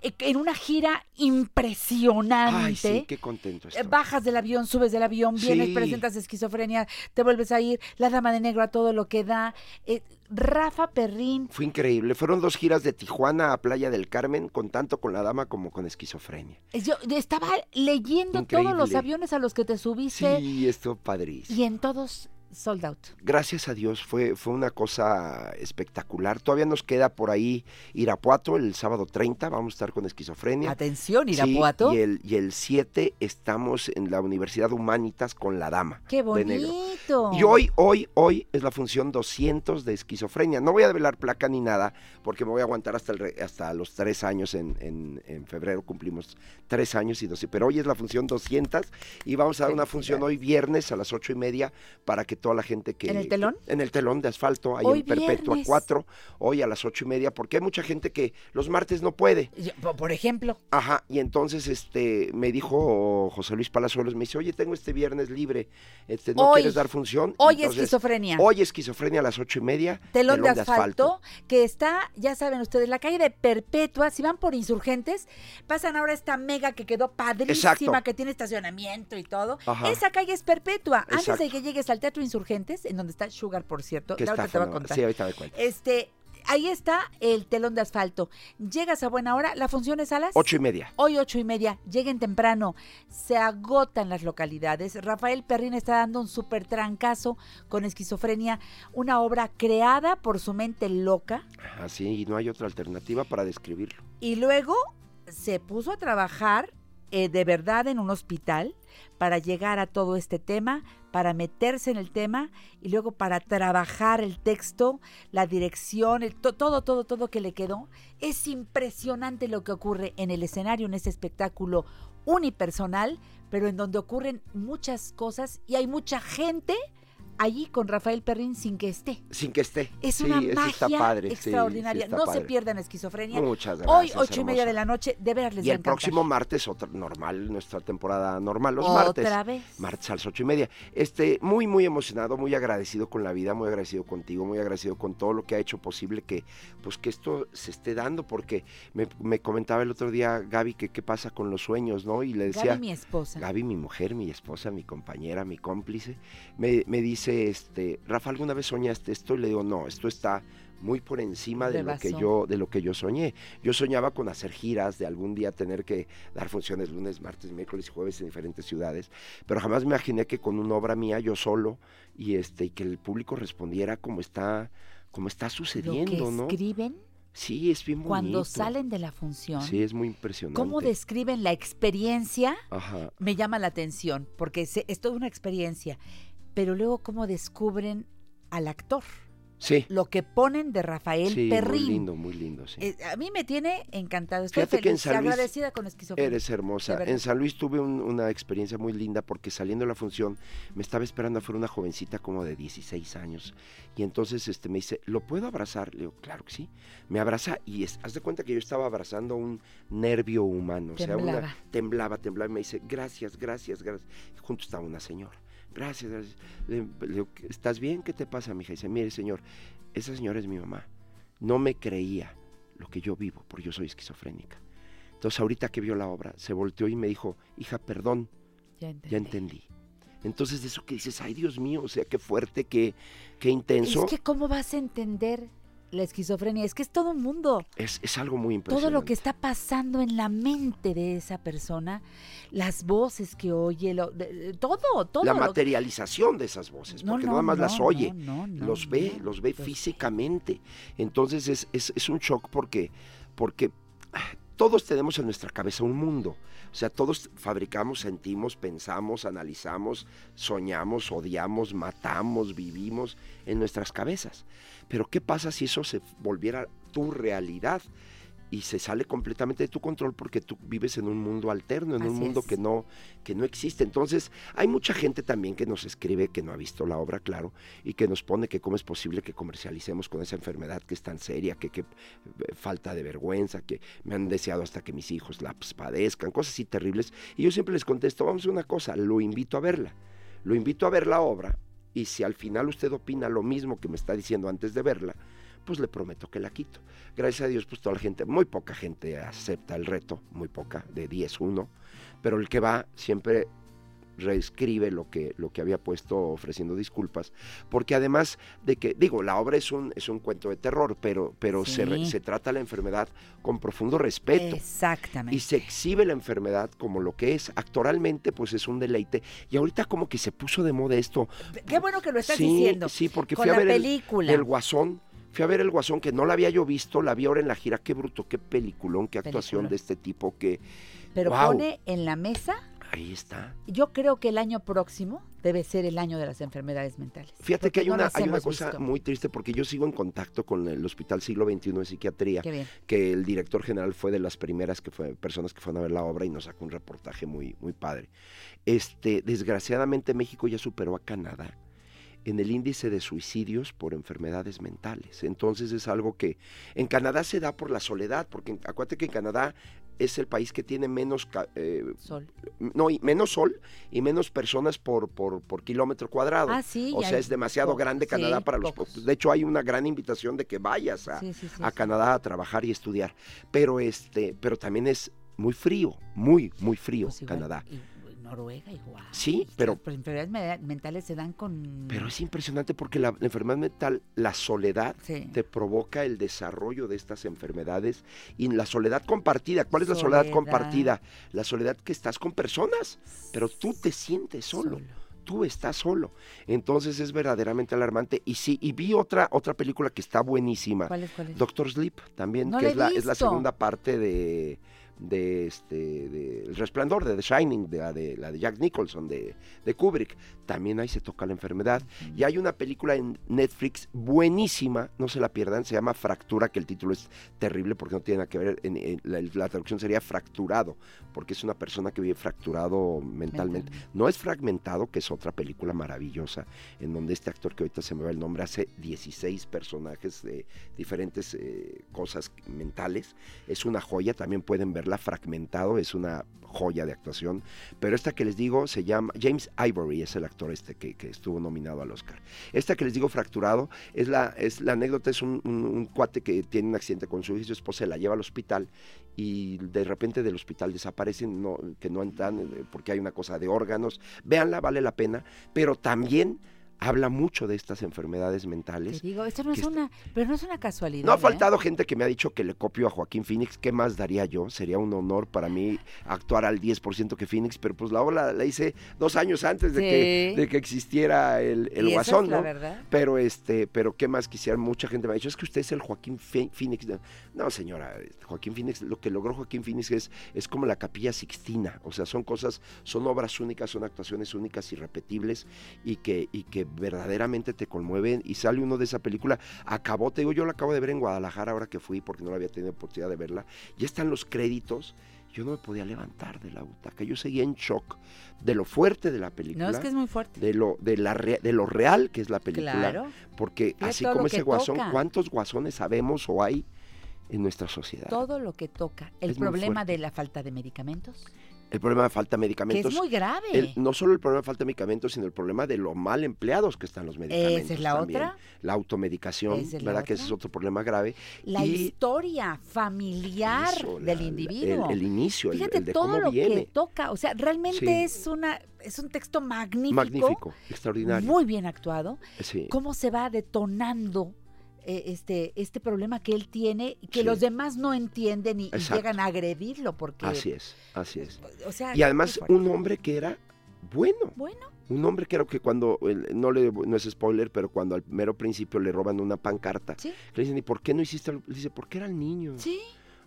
en una gira impresionante. Ay, sí, qué contento Eh, estoy. Bajas del avión, subes del avión, vienes, Sí. presentas esquizofrenia, te vuelves a ir, la dama de negro a todo lo que da. Eh, Rafa Perrín, Fue increíble. Fueron dos giras de Tijuana a Playa del Carmen, con tanto con la dama como con esquizofrenia. eh, yo estaba leyendo todos los aviones a los que te subiste Sí, estuvo padrísimo. y en todos sold out. Gracias a Dios fue, fue una cosa espectacular. Todavía nos queda por ahí Irapuato el sábado 30, vamos a estar con esquizofrenia. Atención, Sí, Irapuato. y, el, y el 7 estamos en la Universidad Humanitas con la dama. Qué bonito. Y hoy, hoy, hoy es la función 200 de esquizofrenia. No voy a develar placa ni nada, porque me voy a aguantar hasta, el hasta los tres años. En, en- en febrero cumplimos tres años y 12. Pero hoy es la función 200 y vamos a dar una función hoy viernes a las ocho y media para que toda la gente que... ¿En el telón? En el telón de asfalto, ahí Hoy en Perpetua viernes. 4, hoy a las ocho y media, porque hay mucha gente que los martes no puede. Yo- Por ejemplo, Ajá, y entonces este me dijo José Luis Palazuelos, me dice, oye, tengo este viernes libre, este, ¿no Hoy. quieres dar función? Hoy Entonces, esquizofrenia. Hoy esquizofrenia a las ocho y media. telón, de, asfalto, que está, ya saben ustedes, la calle de Perpetua, si van por insurgentes, pasan ahora esta mega que quedó padrísima, Exacto. que tiene estacionamiento y todo. Ajá. Esa calle es Perpetua. Antes de que llegues al Teatro Insurgentes, en donde está Sugar, por cierto, Que ahorita está te a contar. Sí, ahorita me cuentas. Este, ahí está el telón de asfalto. Llegas a buena hora, la función es a las Ocho y media. Hoy ocho y media, lleguen temprano, se agotan las localidades. Rafael Perrín está dando un súper trancazo con esquizofrenia, una obra creada por su mente loca Así, y no hay otra alternativa para describirlo. y luego se puso a trabajar eh, de verdad en un hospital para llegar a todo este tema, para meterse en el tema y luego para trabajar el texto, la dirección, el to- todo, todo, todo que le quedó. Es impresionante lo que ocurre en el escenario, en este espectáculo unipersonal, pero en donde ocurren muchas cosas y hay mucha gente allí con Rafael Perrín sin que esté. Sin que esté. Es Sí, una eso magia está padre, extraordinaria. sí está no se pierdan esquizofrenia. Muchas Hoy, gracias, ocho y media de la noche, de veras les Y el encantar. próximo martes, otra normal, nuestra temporada normal, los Otra martes. vez. Martes a las ocho y media. Este, muy, muy emocionado, muy agradecido con la vida, muy agradecido contigo, muy agradecido con todo lo que ha hecho posible que, pues, que esto se esté dando, porque me, me comentaba el otro día Gaby que qué pasa con los sueños, ¿no? Y le decía. Gaby, mi esposa. Gaby, mi mujer, mi esposa, mi compañera, mi cómplice, me, me dice, este, Rafa, ¿alguna vez soñaste esto? Y le digo, no, esto está muy por encima de lo que yo de lo que yo soñé. Yo soñaba con hacer giras, de algún día tener que dar funciones lunes, martes, miércoles y jueves en diferentes ciudades, pero jamás me imaginé que con una obra mía yo solo y este y que el público respondiera como está como está Lo que sucediendo, ¿no? escriben Sí, es bien bonito. cuando salen de la función. Sí, es muy impresionante. ¿Cómo describen la experiencia? Ajá. Me llama la atención, porque es toda una experiencia. Pero luego, ¿cómo descubren al actor? Sí. Lo que ponen de Rafael Sí, Perrín. muy lindo, muy lindo, sí. Eh, a mí me tiene encantado. Estoy Fíjate que en feliz, San Luis agradecida con esquizofrenia. Eres hermosa. En San Luis tuve un- una experiencia muy linda porque saliendo de la función me estaba esperando afuera una jovencita como de 16 años y entonces este me dice, ¿lo puedo abrazar? Le digo, claro que sí. Me abraza y es, haz de cuenta que yo estaba abrazando un nervio humano. O sea, una, Temblaba. temblaba, temblaba y me dice, gracias, gracias, gracias. Y junto estaba una señora. Gracias, gracias. Le, ¿estás bien? ¿Qué te pasa, mija? Y dice, mire, señor, esa señora es mi mamá. No me creía lo que yo vivo, porque yo soy esquizofrénica. Entonces, ahorita que vio la obra, se volteó y me dijo, hija, perdón, Ya ya entendí. Entonces, de eso que dices, ay, Dios mío, o sea, qué fuerte, qué, qué intenso, Es que cómo vas a entender la esquizofrenia. Es que es todo un mundo. es, es algo muy Todo impresionante. lo que está pasando en la mente de esa persona, las voces que oye, lo- de- todo, todo. la materialización de esas voces, No, porque no, nada más las oye, los ve, los ve físicamente. Entonces es, es- es un shock porque, porque ah, todos tenemos en nuestra cabeza un mundo. O sea, todos fabricamos, sentimos, pensamos, analizamos, soñamos, odiamos, matamos, vivimos en nuestras cabezas. Pero ¿qué pasa si eso se volviera tu realidad? Y se sale completamente de tu control porque tú vives en un mundo alterno, en un mundo es. que no que no existe. Entonces, hay mucha gente también que nos escribe que no ha visto la obra, claro, y que nos pone que cómo es posible que comercialicemos con esa enfermedad que es tan seria, que, que eh, falta de vergüenza, que me han deseado hasta que mis hijos la pues, padezcan, cosas así terribles. Y yo siempre les contesto, vamos a una cosa, lo invito a verla. Lo invito a ver la obra y si al final usted opina lo mismo que me está diciendo antes de verla, pues le prometo que la quito. Gracias a Dios, pues toda la gente, muy poca gente acepta el reto, muy poca, de 10 uno, pero el que va siempre reescribe lo que, lo que había puesto ofreciendo disculpas, porque además de que, digo, la obra es un, es un cuento de terror, pero, pero se, re- se trata la enfermedad con profundo respeto. Exactamente. Y se exhibe la enfermedad como lo que es. Actoralmente, pues es un deleite. Y ahorita como que se puso de moda esto. Qué bueno que lo estás sí, diciendo. Sí, porque Con fui a ver el-. El, Guasón. Fui a ver El Guasón, que no la había yo visto, la vi ahora en la gira. Qué bruto, qué peliculón, qué actuación Peliculón. de este tipo. que Pero pone en la mesa, Ahí está. yo creo que el año próximo debe ser el año de las enfermedades mentales. Fíjate Porque que hay no una, las hay una hemos cosa visto. muy triste porque yo sigo en contacto con el Hospital Siglo XXI de Psiquiatría, Qué bien. que el director general fue de las primeras que fue, personas que fueron a ver la obra y nos sacó un reportaje muy, muy padre. Este, desgraciadamente México ya superó a Canadá en el índice de suicidios por enfermedades mentales. Entonces es algo que en Canadá se da por la soledad, porque acuérdate que en Canadá es el país que tiene menos eh, Sol. no, y menos sol y menos personas por, por, por kilómetro cuadrado. Ah, sí, o sea, hay es demasiado grande Canadá sí, para los pocos. De hecho, hay una gran invitación de que vayas a, Sí, a. Canadá a trabajar y estudiar. Pero este, pero también es muy frío, muy, muy frío Pues igual, Canadá. y Noruega igual. Sí, pero, Las enfermedades me- mentales se dan con... pero es impresionante porque la, la enfermedad mental, la soledad, Sí. te provoca el desarrollo de estas enfermedades y la soledad compartida. ¿Cuál es la soledad, compartida? La soledad que estás con personas, pero tú te sientes solo. Tú estás solo. Entonces es verdaderamente alarmante. Y sí, y vi otra, otra película que está buenísima. ¿Cuál es, cuál es? Doctor Sleep, también, No que es la, es la segunda parte de de este El Resplandor, de The Shining, de la de, la de Jack Nicholson, de, de Kubrick. También ahí se toca la enfermedad. Y hay una película en Netflix buenísima, no se la pierdan, se llama Fractura, que el título es terrible porque no tiene nada que ver, en, en- la, la traducción sería fracturado, porque es una persona que vive fracturado mentalmente. No es fragmentado, que es otra película maravillosa, en donde este actor que ahorita se me va el nombre hace 16 personajes de diferentes eh, cosas mentales. Es una joya, también pueden verla fragmentado, es una joya de actuación. Pero esta que les digo se llama James Ivory, es el actor este que, que estuvo nominado al Oscar. Esta que les digo fracturado, es la, es la anécdota, es un, cuate que tiene un accidente con su hija y su esposa, la lleva al hospital y de repente del hospital desaparecen, no, que no entran eh, porque hay una cosa de órganos. Véanla, vale la pena, pero también habla mucho de estas enfermedades mentales. Te digo, esto no es una, pero no es una casualidad. No ha ¿eh? faltado gente que me ha dicho que le copio a Joaquín Phoenix. ¿Qué más daría yo? Sería un honor para mí actuar al 10% que Phoenix, pero pues la obra la hice dos años antes de, que, de que existiera el, el Y esa es guasón, la ¿no? verdad. Pero este, pero ¿qué más quisiera? Mucha gente me ha dicho, es que usted es el Joaquín Fe- Phoenix. No, señora, Joaquín Phoenix, lo que logró Joaquín Phoenix es, es como la capilla sixtina. O sea, son cosas, son obras únicas, son actuaciones únicas, irrepetibles y que, y que verdaderamente te conmueven. Y sale uno de esa película, acabó, te digo, yo la acabo de ver en Guadalajara ahora que fui porque no la había tenido oportunidad de verla. Ya están los créditos. Yo no me podía levantar de la butaca. Yo seguía en shock de lo fuerte de la película. No, es que es muy fuerte. De lo, de la re- de lo real que es la película. Claro. Porque así como ese guasón, toca. ¿cuántos guasones sabemos o hay en nuestra sociedad? Todo lo que toca. El Es problema de la falta de medicamentos. El problema de falta de medicamentos. muy grave. el- no solo el problema de falta de medicamentos, sino el problema de lo mal empleados que están los medicamentos. Esa es la también. otra. La automedicación, Esa es la ¿verdad? Que ese es otro problema grave. La y historia familiar Eso, la- del individuo. el- el inicio, Fíjate el de todo cómo lo viene. que toca. O sea, realmente Sí. es una es un texto magnífico. magnífico, extraordinario. Muy bien actuado. Sí. Cómo se va detonando eh, este, este problema que él tiene y que Sí. los demás no entienden y, llegan a agredirlo porque... Así es, así es. O sea, Y además un hombre que era bueno. Bueno. Un hombre que era que cuando, no, le, no es spoiler, pero cuando al mero principio le roban una pancarta, Sí. le dicen, ¿y por qué no hiciste? algo?" Le dice, porque era el niño. Sí.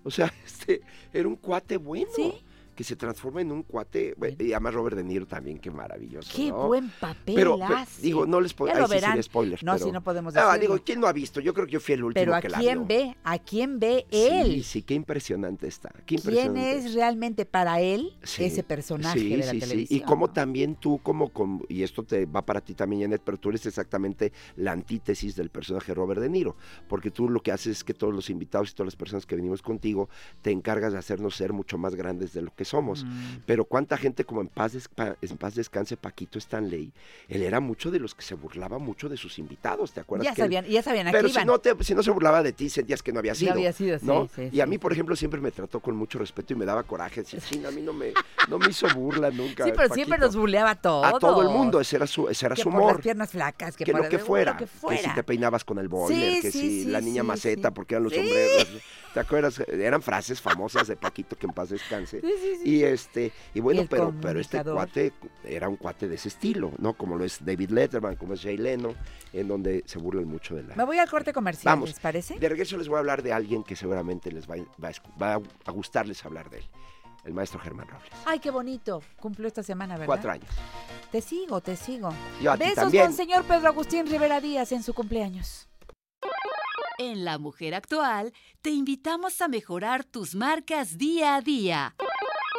O sea, este, era un cuate bueno. Sí. Que se transforma en un cuate, bueno, y además Robert De Niro también, qué maravilloso. Qué ¿no? buen papel Pero, pero, hace. digo, no les puedo, lo sí sería verán. spoiler. No, pero- sí, no podemos Ah, decirlo. digo, ¿quién no ha visto? Yo creo que yo fui el último Pero ¿a que la quién vio. ve? ¿A quién ve Sí, él? sí, qué impresionante está. Qué ¿Quién es realmente para él Sí, ese personaje sí, de la sí, sí. televisión? Y como también tú, como, con- y esto te va para ti también, Janet, pero tú eres exactamente la antítesis del personaje Robert De Niro, porque tú lo que haces es que todos los invitados y todas las personas que venimos contigo te encargas de hacernos ser mucho más grandes de lo que somos. Mm. Pero cuánta gente como en paz, en paz descanse Paquito Stanley, él era mucho de los que se burlaba mucho de sus invitados, ¿te acuerdas? Ya que él- sabían, ya sabían, Pero si no, te, si no se burlaba de ti, sentías que no había No sido. había sido, sí, ¿no? sí, y a sí, mí, por ejemplo, siempre me trató con mucho respeto y me daba coraje. Decía, "Chin, a mí no me, no me hizo burla nunca. Sí, pero siempre Paquito". nos buleaba a todos. A todo el mundo, ese era su, ese era que su por las humor. piernas flacas, que, Que por lo que fuera, lo que que si fuera. te peinabas con el boiler, Sí, que sí, si sí, la niña sí, maceta, sí. porque eran los Sí. sombreros. ¿Te acuerdas? Eran frases famosas de Paquito, que en paz descanse. Sí, sí, sí. Y este, y bueno, El pero, pero este cuate era un cuate de ese estilo, ¿no? Como lo es David Letterman, como es Jay Leno, en donde se burlan mucho de la, Me voy al corte comercial, Vamos. ¿les parece? de regreso les voy a hablar de alguien que seguramente les va, a- va va a gustarles hablar de él. El maestro Germán Robles. Ay, qué bonito. Cumplió esta semana, ¿verdad? Cuatro años. Te sigo, te sigo. Yo a ti Besos también. con señor Pedro Agustín Rivera Díaz en su cumpleaños. En La Mujer Actual te invitamos a mejorar tus marcas día a día.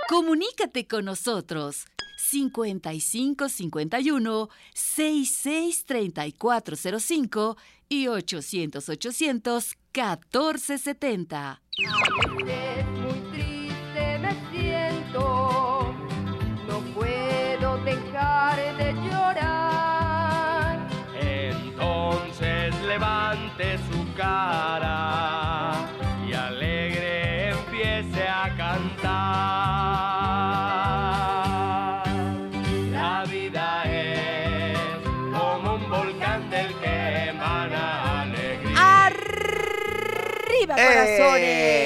Comunícate con nosotros 5551 66 3405 y 800 800 1470. Y alegre empiece a cantar. La vida es como un volcán del que emana alegría. ¡Arriba, corazones!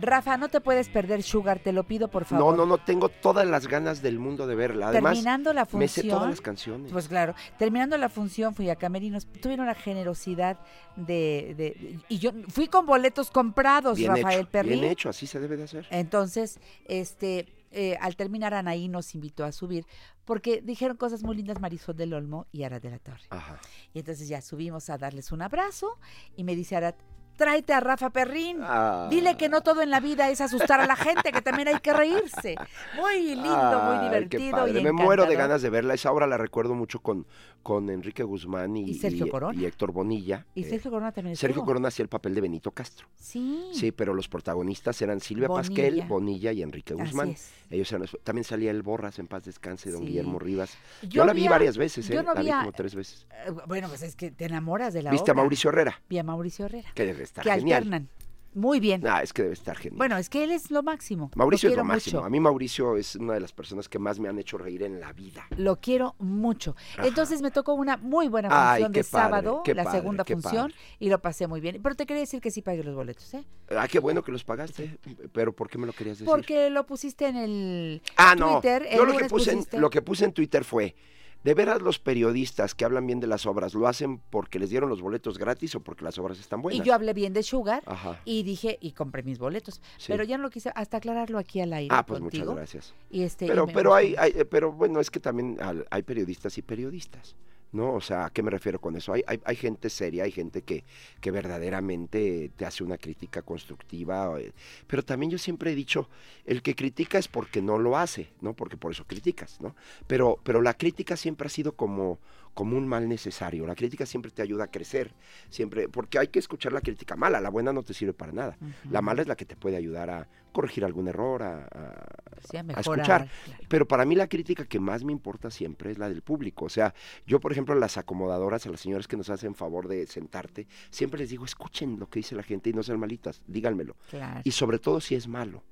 Rafa, no te puedes perder Sugar, te lo pido por favor. No, no, no, tengo todas las ganas del mundo de verla. Además, terminando la función. me sé todas las canciones. Pues claro, terminando la función fui a Camerinos, tuvieron la generosidad de, de- y yo fui con boletos comprados, bien Rafael hecho, Perrín. bien hecho, así se debe de hacer. Entonces, este, eh, al terminar Anaí nos invitó a subir porque dijeron cosas muy lindas Marisol del Olmo y Ara de la Torre. Ajá. Y entonces ya subimos a darles un abrazo y me dice Arat, tráete a Rafa Perrín. Ah. Dile que no todo en la vida es asustar a la gente, que también hay que reírse. Muy lindo, muy qué divertido padre. y Me muero de ganas de verla. Esa obra la recuerdo mucho con, con Enrique Guzmán y, Y Sergio Corona. y Héctor Bonilla. Y Eh, Sergio Corona también Sergio estuvo. Corona hacía el papel de Benito Castro. Sí. Sí, pero los protagonistas eran Silvia Pasquel, Bonilla. Y Enrique Guzmán. Ellos eran también salía el Borras en paz descanse, don Sí. Guillermo Rivas. Yo, Yo la vi a- varias veces, ¿eh? yo no la vi a- como tres veces. Eh, Bueno, pues es que te enamoras de la ¿Viste a. Mauricio Herrera? Vi a Mauricio Herrera. Que estar que genial. alternan. Muy bien. Ah, es que debe estar genial. Bueno, es que él es lo máximo. Mauricio lo es lo máximo. mucho. A mí Mauricio es una de las personas que más me han hecho reír en la vida. Lo quiero mucho. Ajá. Entonces me tocó una muy buena función de padre, sábado, la padre, segunda función, y lo pasé muy bien. Pero te quería decir que sí pagué los boletos, ¿eh? Ah, qué bueno que los pagaste. Pero ¿por qué me lo querías decir? Porque lo pusiste en el Ah, no. Twitter. el Yo lo que, en, lo que puse en Twitter fue, ¿de veras los periodistas que hablan bien de las obras lo hacen porque les dieron los boletos gratis o porque las obras están buenas? Y yo hablé bien de Sugar Ajá. y dije, y compré mis boletos. Sí. Pero ya no lo quise hasta aclararlo aquí al aire Ah, pues contigo. muchas gracias. Y este, Pero, pero hay, hay- pero bueno, es que también hay periodistas y periodistas, ¿no? O sea, ¿a qué me refiero con eso? Hay, hay, hay gente seria, hay gente que, que verdaderamente te hace una crítica constructiva, eh, pero también yo siempre he dicho, el que critica es porque no lo hace, ¿no? Porque por eso criticas, ¿no? Pero, pero la crítica siempre ha sido como, como un mal necesario, la crítica siempre te ayuda a crecer, siempre, porque hay que escuchar la crítica mala, la buena no te sirve para nada, la mala es la que te puede ayudar a corregir algún error, a, a- Sí, a a mejorar, escuchar. claro. Pero para mí la crítica que más me importa siempre es la del público. O sea, yo, por ejemplo, a las acomodadoras, a las señoras que nos hacen favor de sentarte, siempre les digo, escuchen lo que dice la gente y no sean malitas, díganmelo. Claro. Y sobre todo si es malo.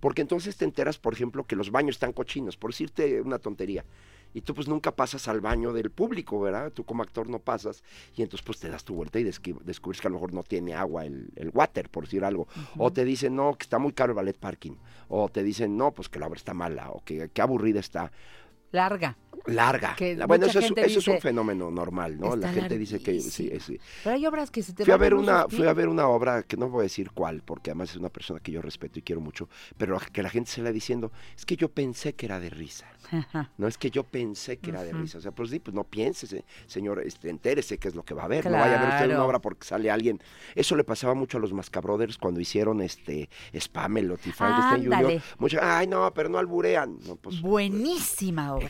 Porque entonces te enteras, por ejemplo, que los baños están cochinos, por decirte una tontería. Y tú pues nunca pasas al baño del público, ¿verdad? Tú como actor no pasas y entonces pues te das tu vuelta y descubres que a lo mejor no tiene agua el, el water, por decir algo. O te dicen, no, que está muy caro el ballet parking. O te dicen, no, pues que la obra está mala o que qué aburrida está. Larga. Larga. Que La- bueno, eso, es, gente eso es un fenómeno normal, ¿no? La "Está gente dice que sí, larguísima". sí. Pero hay obras que se te Fui a ver una, fui a ver una obra que no voy a decir cuál, porque además es una persona que yo respeto y quiero mucho, pero que la gente se la diciendo, es que yo pensé que era de risa. No es que yo pensé que era de risa. O sea, pues sí, pues no pienses, eh, señor, este, entérese qué es lo que va a ver. No vaya a ver usted una obra porque sale alguien. Eso le pasaba mucho a los Mascabrothers cuando hicieron este Spamelot y Frankenstein. Ándale. Mucho, ay, no, pero no alburean. No, pues, Buenísima obra.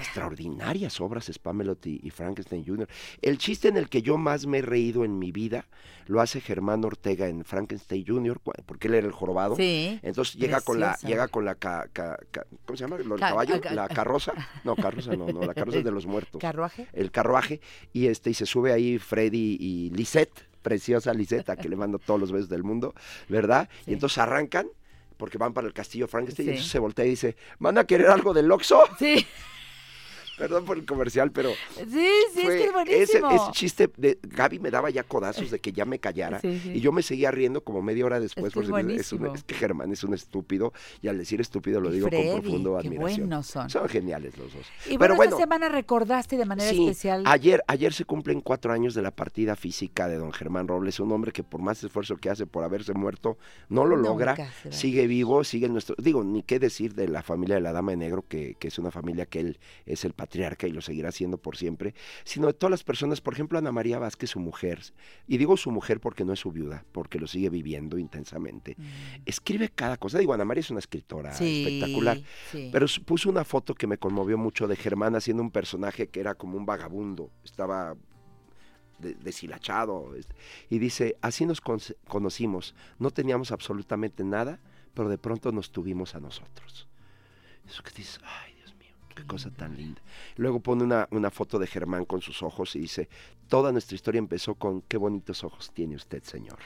Extraordinarias obras Spamelot y, y Frankenstein Jr. El chiste en el que yo más me he reído en mi vida lo hace Germán Ortega en Frankenstein Jr., porque él era el jorobado. Sí, Entonces llega con la, llega con la ca- ca- ca- ¿cómo se llama? ¿Lo del Ca- caballo? ca- La carroza. No, carroza no, no, la carroza es de los muertos. ¿Carruaje? El carruaje. Y este, y se sube ahí Freddy y Lisette, preciosa Lisette, que le mando todos los besos del mundo, ¿verdad? Y entonces arrancan porque van para el castillo Frankenstein y entonces se voltea y dice, ¿van a querer algo del Oxxo? Sí. Perdón por el comercial, pero Sí, sí, fue es que es buenísimo. ese chiste de Gaby me daba ya codazos de que ya me callara Sí, sí. y yo me seguía riendo como media hora después Es que es porque es, un- es que Germán es un estúpido y al decir estúpido lo Y digo Freddy, con profundo qué admiración. buenos son. geniales los dos. Y Pero bueno, esta semana recordaste de manera sí, especial. ayer ayer se cumplen cuatro años de la partida física de don Germán Robles, un hombre que por más esfuerzo que hace por haberse muerto no lo logra, sigue vivo, sigue en nuestro, digo, ni qué decir de la familia de la Dama de Negro, que, que es una familia que él es el patriarca y lo seguirá siendo por siempre, sino de todas las personas, por ejemplo, Ana María Vázquez, su mujer, y digo su mujer porque no es su viuda, porque lo sigue viviendo intensamente. Escribe cada cosa, digo, Ana María es una escritora Mm. Sí, espectacular, sí. pero puso una foto que me conmovió mucho de Germán haciendo un personaje que era como un vagabundo, estaba de- deshilachado. este, Y dice, así nos con- conocimos, no teníamos absolutamente nada, pero de pronto nos tuvimos a nosotros. Eso que dices, ay qué cosa tan linda. Luego pone una, una foto de Germán con sus ojos y dice, toda nuestra historia empezó con, qué bonitos ojos tiene usted, señor.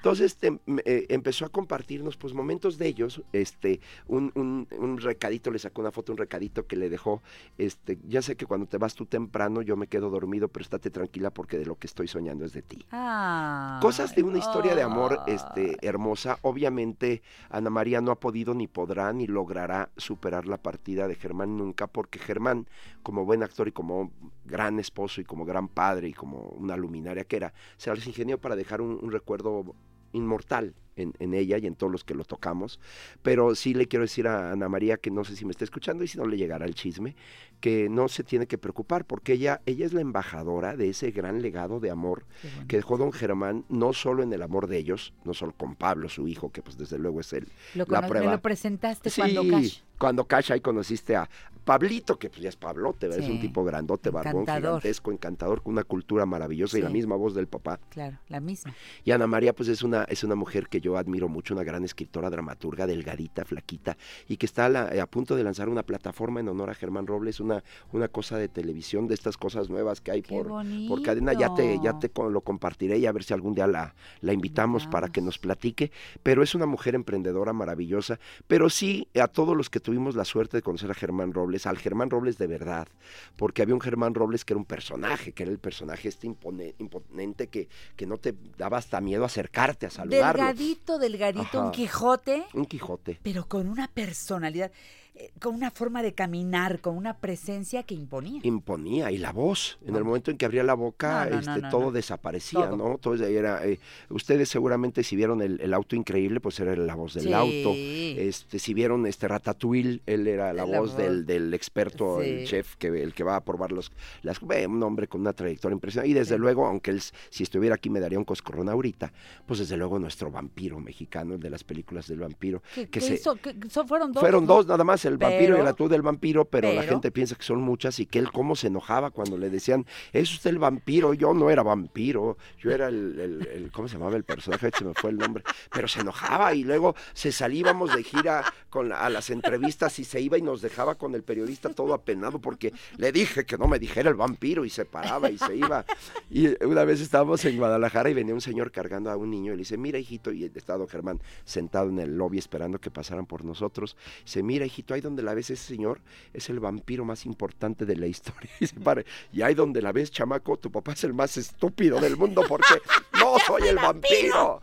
Entonces este, m- eh, empezó a compartirnos pues momentos de ellos, este, un, un- un recadito, le sacó una foto, un recadito que le dejó, este, ya sé que cuando te vas tú temprano yo me quedo dormido, pero estate tranquila porque de lo que estoy soñando es de ti. Ah. Cosas de una historia de amor este, hermosa. Obviamente, Ana María no ha podido, ni podrá, ni logrará superar la partida de Germán nunca, porque Germán, como buen actor y como gran esposo y como gran padre y como una luminaria que era, se las ingenió para dejar un, un recuerdo inmortal en, en ella y en todos los que lo tocamos. Pero sí le quiero decir a Ana María que no sé si me está escuchando y si no le llegará el chisme, que no se tiene que preocupar porque ella, ella es la embajadora de ese gran legado de amor que dejó don Germán, no solo en el amor de ellos, no solo con Pablo, su hijo, que pues desde luego es él, Lo, la me lo presentaste Sí, cuando Cash. cuando Cash ahí conociste a Pablito, que pues ya es Pablote, ¿verdad? es un Sí. tipo grandote, barbón, Encantador. gigantesco, encantador, con una cultura maravillosa y la Sí. misma voz del papá. Claro, la misma. Y Ana María, pues es una, es una mujer que yo admiro mucho, una gran escritora, dramaturga, delgadita, flaquita, y que está a, la- a punto de lanzar una plataforma en honor a Germán Robles, una, una cosa de televisión, de estas cosas nuevas que hay por, por cadena. Ya te, ya te lo compartiré y a ver si algún día la, la invitamos para que nos platique. Pero es una mujer emprendedora maravillosa. Pero sí, a todos los que tuvimos la suerte de conocer a Germán Robles, al Germán Robles de verdad, porque había un Germán Robles que era un personaje, que era el personaje este impone- imponente que, que no te daba hasta miedo acercarte a saludarlo. Delgadito, delgadito, un. Quijote, Un Quijote. pero con una personalidad, eh, con una forma de caminar, con una presencia que imponía. imponía y la voz en el momento en que abría la boca No, no, este no, todo desaparecía Todo. no todo era eh, ustedes seguramente si vieron el, el auto increíble pues era la voz del Sí. auto este si vieron este Ratatouille él era la, La voz voz. del, del experto el chef que el que va a probar los las eh, un hombre con una trayectoria impresionante y desde luego aunque él si estuviera aquí me daría un coscorrón ahorita pues desde luego nuestro vampiro mexicano el de las películas del vampiro ¿Qué, que se hizo? ¿Qué- son- fueron dos. fueron dos nada más, el vampiro y la tú del vampiro, pero, la gente piensa que son muchas y que él cómo se enojaba cuando le decían, es usted el vampiro, yo no era vampiro, yo era el, el- el- ¿cómo se llamaba el personaje? Se me fue el nombre, pero se enojaba y luego se salíamos de gira con la- a las entrevistas y se iba y nos dejaba con el periodista todo apenado porque le dije que no me dijera el vampiro y se paraba y se iba. Y una vez estábamos en Guadalajara y venía un señor cargando a un niño y le dice, mira hijito, y estaba Germán sentado en el lobby esperando que pasaran por nosotros. Dice, mira hijito, ahí donde la ves ese señor es el vampiro más importante de la historia. Y se para, y ahí donde la ves, chamaco, tu papá es el más estúpido del mundo porque no soy el vampiro.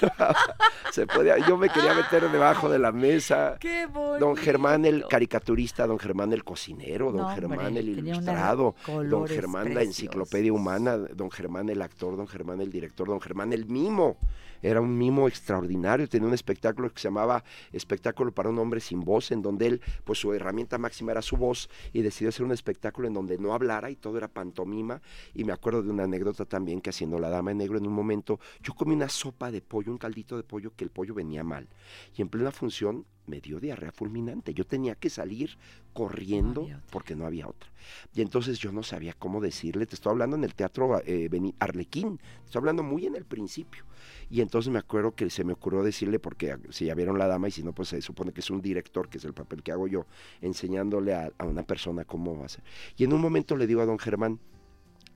se podía, yo me quería meter debajo de la mesa. Qué bonito. Don Germán el caricaturista, don Germán el cocinero, don No, Germán hombre, el ilustrado, don Germán la enciclopedia humana, don Germán el actor, don Germán el director, don Germán el mimo. Era un mimo extraordinario, tenía un espectáculo que se llamaba Espectáculo para un hombre sin voz, en donde él, pues su herramienta máxima era su voz y decidió hacer un espectáculo en donde no hablara y todo era pantomima. Y me acuerdo de una anécdota también que haciendo La Dama de Negro en un momento, yo comí una sopa de pollo, un caldito de pollo que el pollo venía mal. Y en plena función me dio diarrea fulminante. Yo tenía que salir corriendo porque no había otra. Y entonces yo no sabía cómo decirle, te estoy hablando en el teatro eh, Arlequín, te estoy hablando muy en el principio. Y entonces me acuerdo que se me ocurrió decirle, porque si ya vieron la dama y si no, pues se supone que es un director, que es el papel que hago yo, enseñándole a, una persona cómo hacer. Y en un momento le digo a don Germán,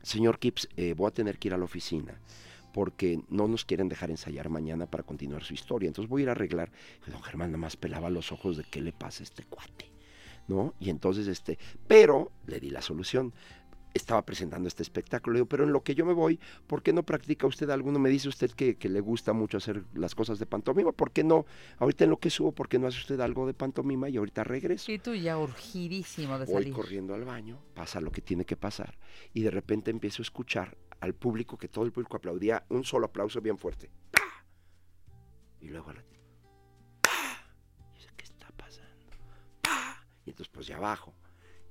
señor Kips, eh, voy a tener que ir a la oficina porque no nos quieren dejar ensayar mañana para continuar su historia. Entonces voy a ir a arreglar. Y don Germán nada más pelaba los ojos de qué le pasa a este cuate, ¿no? Y entonces, este, pero le di la solución. Estaba presentando este espectáculo, le digo, pero en lo que yo me voy, ¿por qué no practica usted alguno? Me dice usted que, que le gusta mucho hacer las cosas de pantomima, ¿por qué no? Ahorita en lo que subo, ¿por qué no hace usted algo de pantomima y ahorita regreso? Y tú ya urgidísimo de Voy salir. corriendo al baño, pasa lo que tiene que pasar y de repente empiezo a escuchar al público, que todo el público aplaudía, un solo aplauso bien fuerte. ¡Pah! Y luego a la... ¡Pah! Y dice, ¿qué está pasando? ¡Pah! Y entonces pues ya abajo.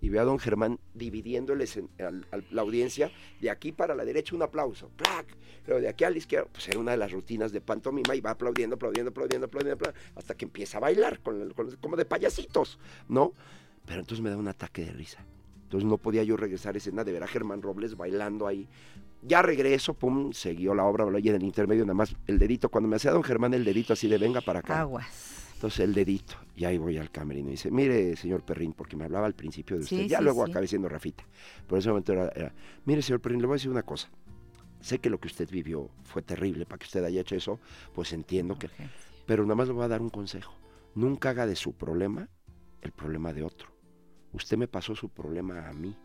Y veo a don Germán al- al- la audiencia, de aquí para la derecha un aplauso, ¡plac! Pero de aquí a la izquierda, pues era una de las rutinas de pantomima y va aplaudiendo, aplaudiendo, aplaudiendo, aplaudiendo, aplaudiendo, hasta que empieza a bailar, con, con- como de payasitos, ¿no? Pero entonces me da un ataque de risa. Entonces no podía yo regresar a escena de ver a Germán Robles bailando ahí. Ya regreso, pum, siguió la obra, y en el intermedio nada más el dedito. Cuando me hacía don Germán el dedito así de venga para acá. Aguas. Entonces el dedito, y ahí voy al camerino y dice, mire, señor Perrín, porque me hablaba al principio de usted, Sí, ya sí, luego sí. acabé siendo Rafita. Por ese momento era, era, mire, señor Perrín, le voy a decir una cosa. sé que lo que usted vivió fue terrible para que usted haya hecho eso, pues entiendo que... Pero nada más le voy a dar un consejo. Nunca haga de su problema el problema de otro. Usted me pasó su problema a mí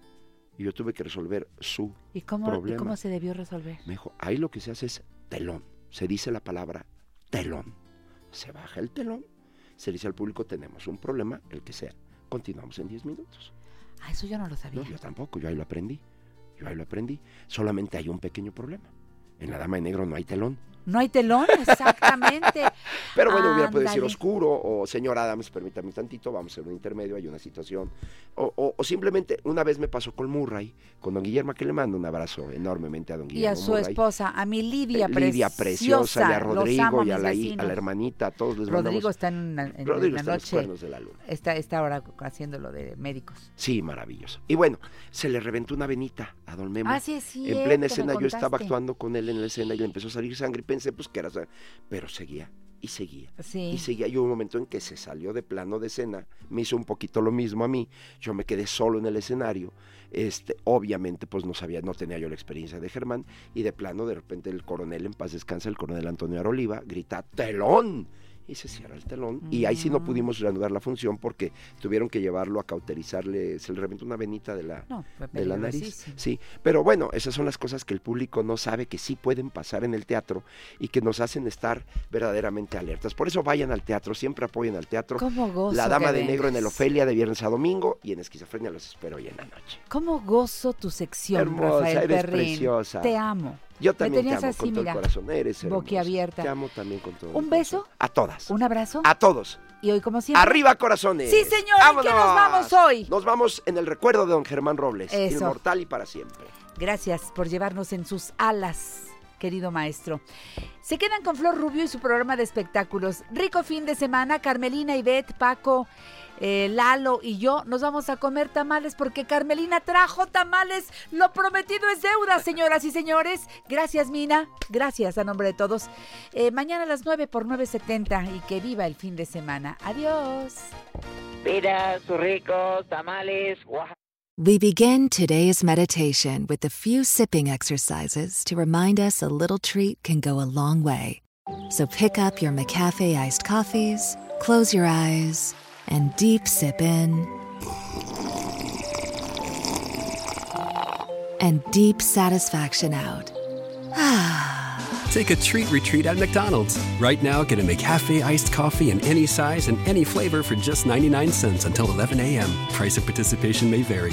y yo tuve que resolver su ¿Y cómo, ¿y problema. cómo se debió resolver? Me dijo, ahí lo que se hace es telón. Se dice la palabra telón. Se baja el telón, se dice al público, tenemos un problema, el que sea. Continuamos en 10 minutos. Ah, eso yo no lo sabía. No, yo tampoco, yo ahí lo aprendí. Yo ahí lo aprendí. Solamente hay un pequeño problema. En la dama de negro no hay telón. No hay telón, exactamente. Pero bueno, hubiera podido decir oscuro, o señor Adams, permítame un tantito, vamos a hacer un intermedio, hay una situación. O, o- o simplemente, una vez me pasó con Murray, con don Guillermo, que le mando un abrazo enormemente a don Y Guillermo. a su Murray. esposa, a mi Lidia, Eh, Lidia preciosa, y a Rodrigo, amo, y a la, a hermanita, a todos les Rodrigo mandamos- está en, una- en Rodrigo la está en los noche. cuernos de la luna. Está, está ahora haciendo lo de médicos. Sí, maravilloso. Y bueno, se le reventó una venita a don Memo. Ah, sí, es En plena escena yo estaba actuando con él en la escena y le empezó a salir sangre y pensé pues que era. Pero seguía y seguía. Sí. Y seguía. Y hubo un momento en que se salió de plano de escena. Me hizo un poquito lo mismo a mí. Yo me quedé solo en el escenario. Este, obviamente, pues no sabía, no tenía yo la experiencia de Germán. Y de plano, de repente, el coronel, en paz descansa, el coronel Antonio Aroliva, grita, ¡telón! Y se cierra el telón. Y ahí sí no pudimos reanudar la función porque tuvieron que llevarlo a cauterizarle. Se le reventó una venita de la, No, de la nariz. Sí, pero bueno, esas son las cosas que el público no sabe que sí pueden pasar en el teatro y que nos hacen estar verdaderamente alertas. Por eso vayan al teatro, siempre apoyen al teatro. ¿Cómo gozo La Dama de Negro en el. Ofelia de viernes a domingo y en Esquizofrenia los espero hoy en la noche. ¿Cómo gozo tu sección, Hermosa, Rafael eres Perrín? preciosa. Te amo. Yo Me también te amo así, con todo mira, el corazón, eres hermosa. boquiabierta. Te amo también con todo ¿Un beso? A todas. ¿Un abrazo? A todos. Y hoy, como siempre. Arriba, corazones. Sí, señor. ¿Y qué nos vamos hoy? Nos vamos en el recuerdo de don Germán Robles. Eso. Inmortal y para siempre. Gracias por llevarnos en sus alas, querido maestro. Se quedan con Flor Rubio y su programa de espectáculos. Rico fin de semana. Carmelina, Ivette, Paco, eh, Lalo y yo nos vamos a comer tamales porque Carmelina trajo tamales. Lo prometido es deuda, señoras y señores. Gracias, Mina. Gracias a nombre de todos. Eh, mañana a las 9 por 9.70 y que viva el fin de semana. Adiós. Mira, sus ricos tamales. We begin today's meditation with a few sipping exercises to remind us a little treat can go a long way. So pick up your McCafe iced coffees, close your eyes, and deep sip in. And deep satisfaction out. Take a treat retreat at McDonald's. Right now, get a McCafe iced coffee in any size and any flavor for just 99 cents until 11 a.m. Price of participation may vary.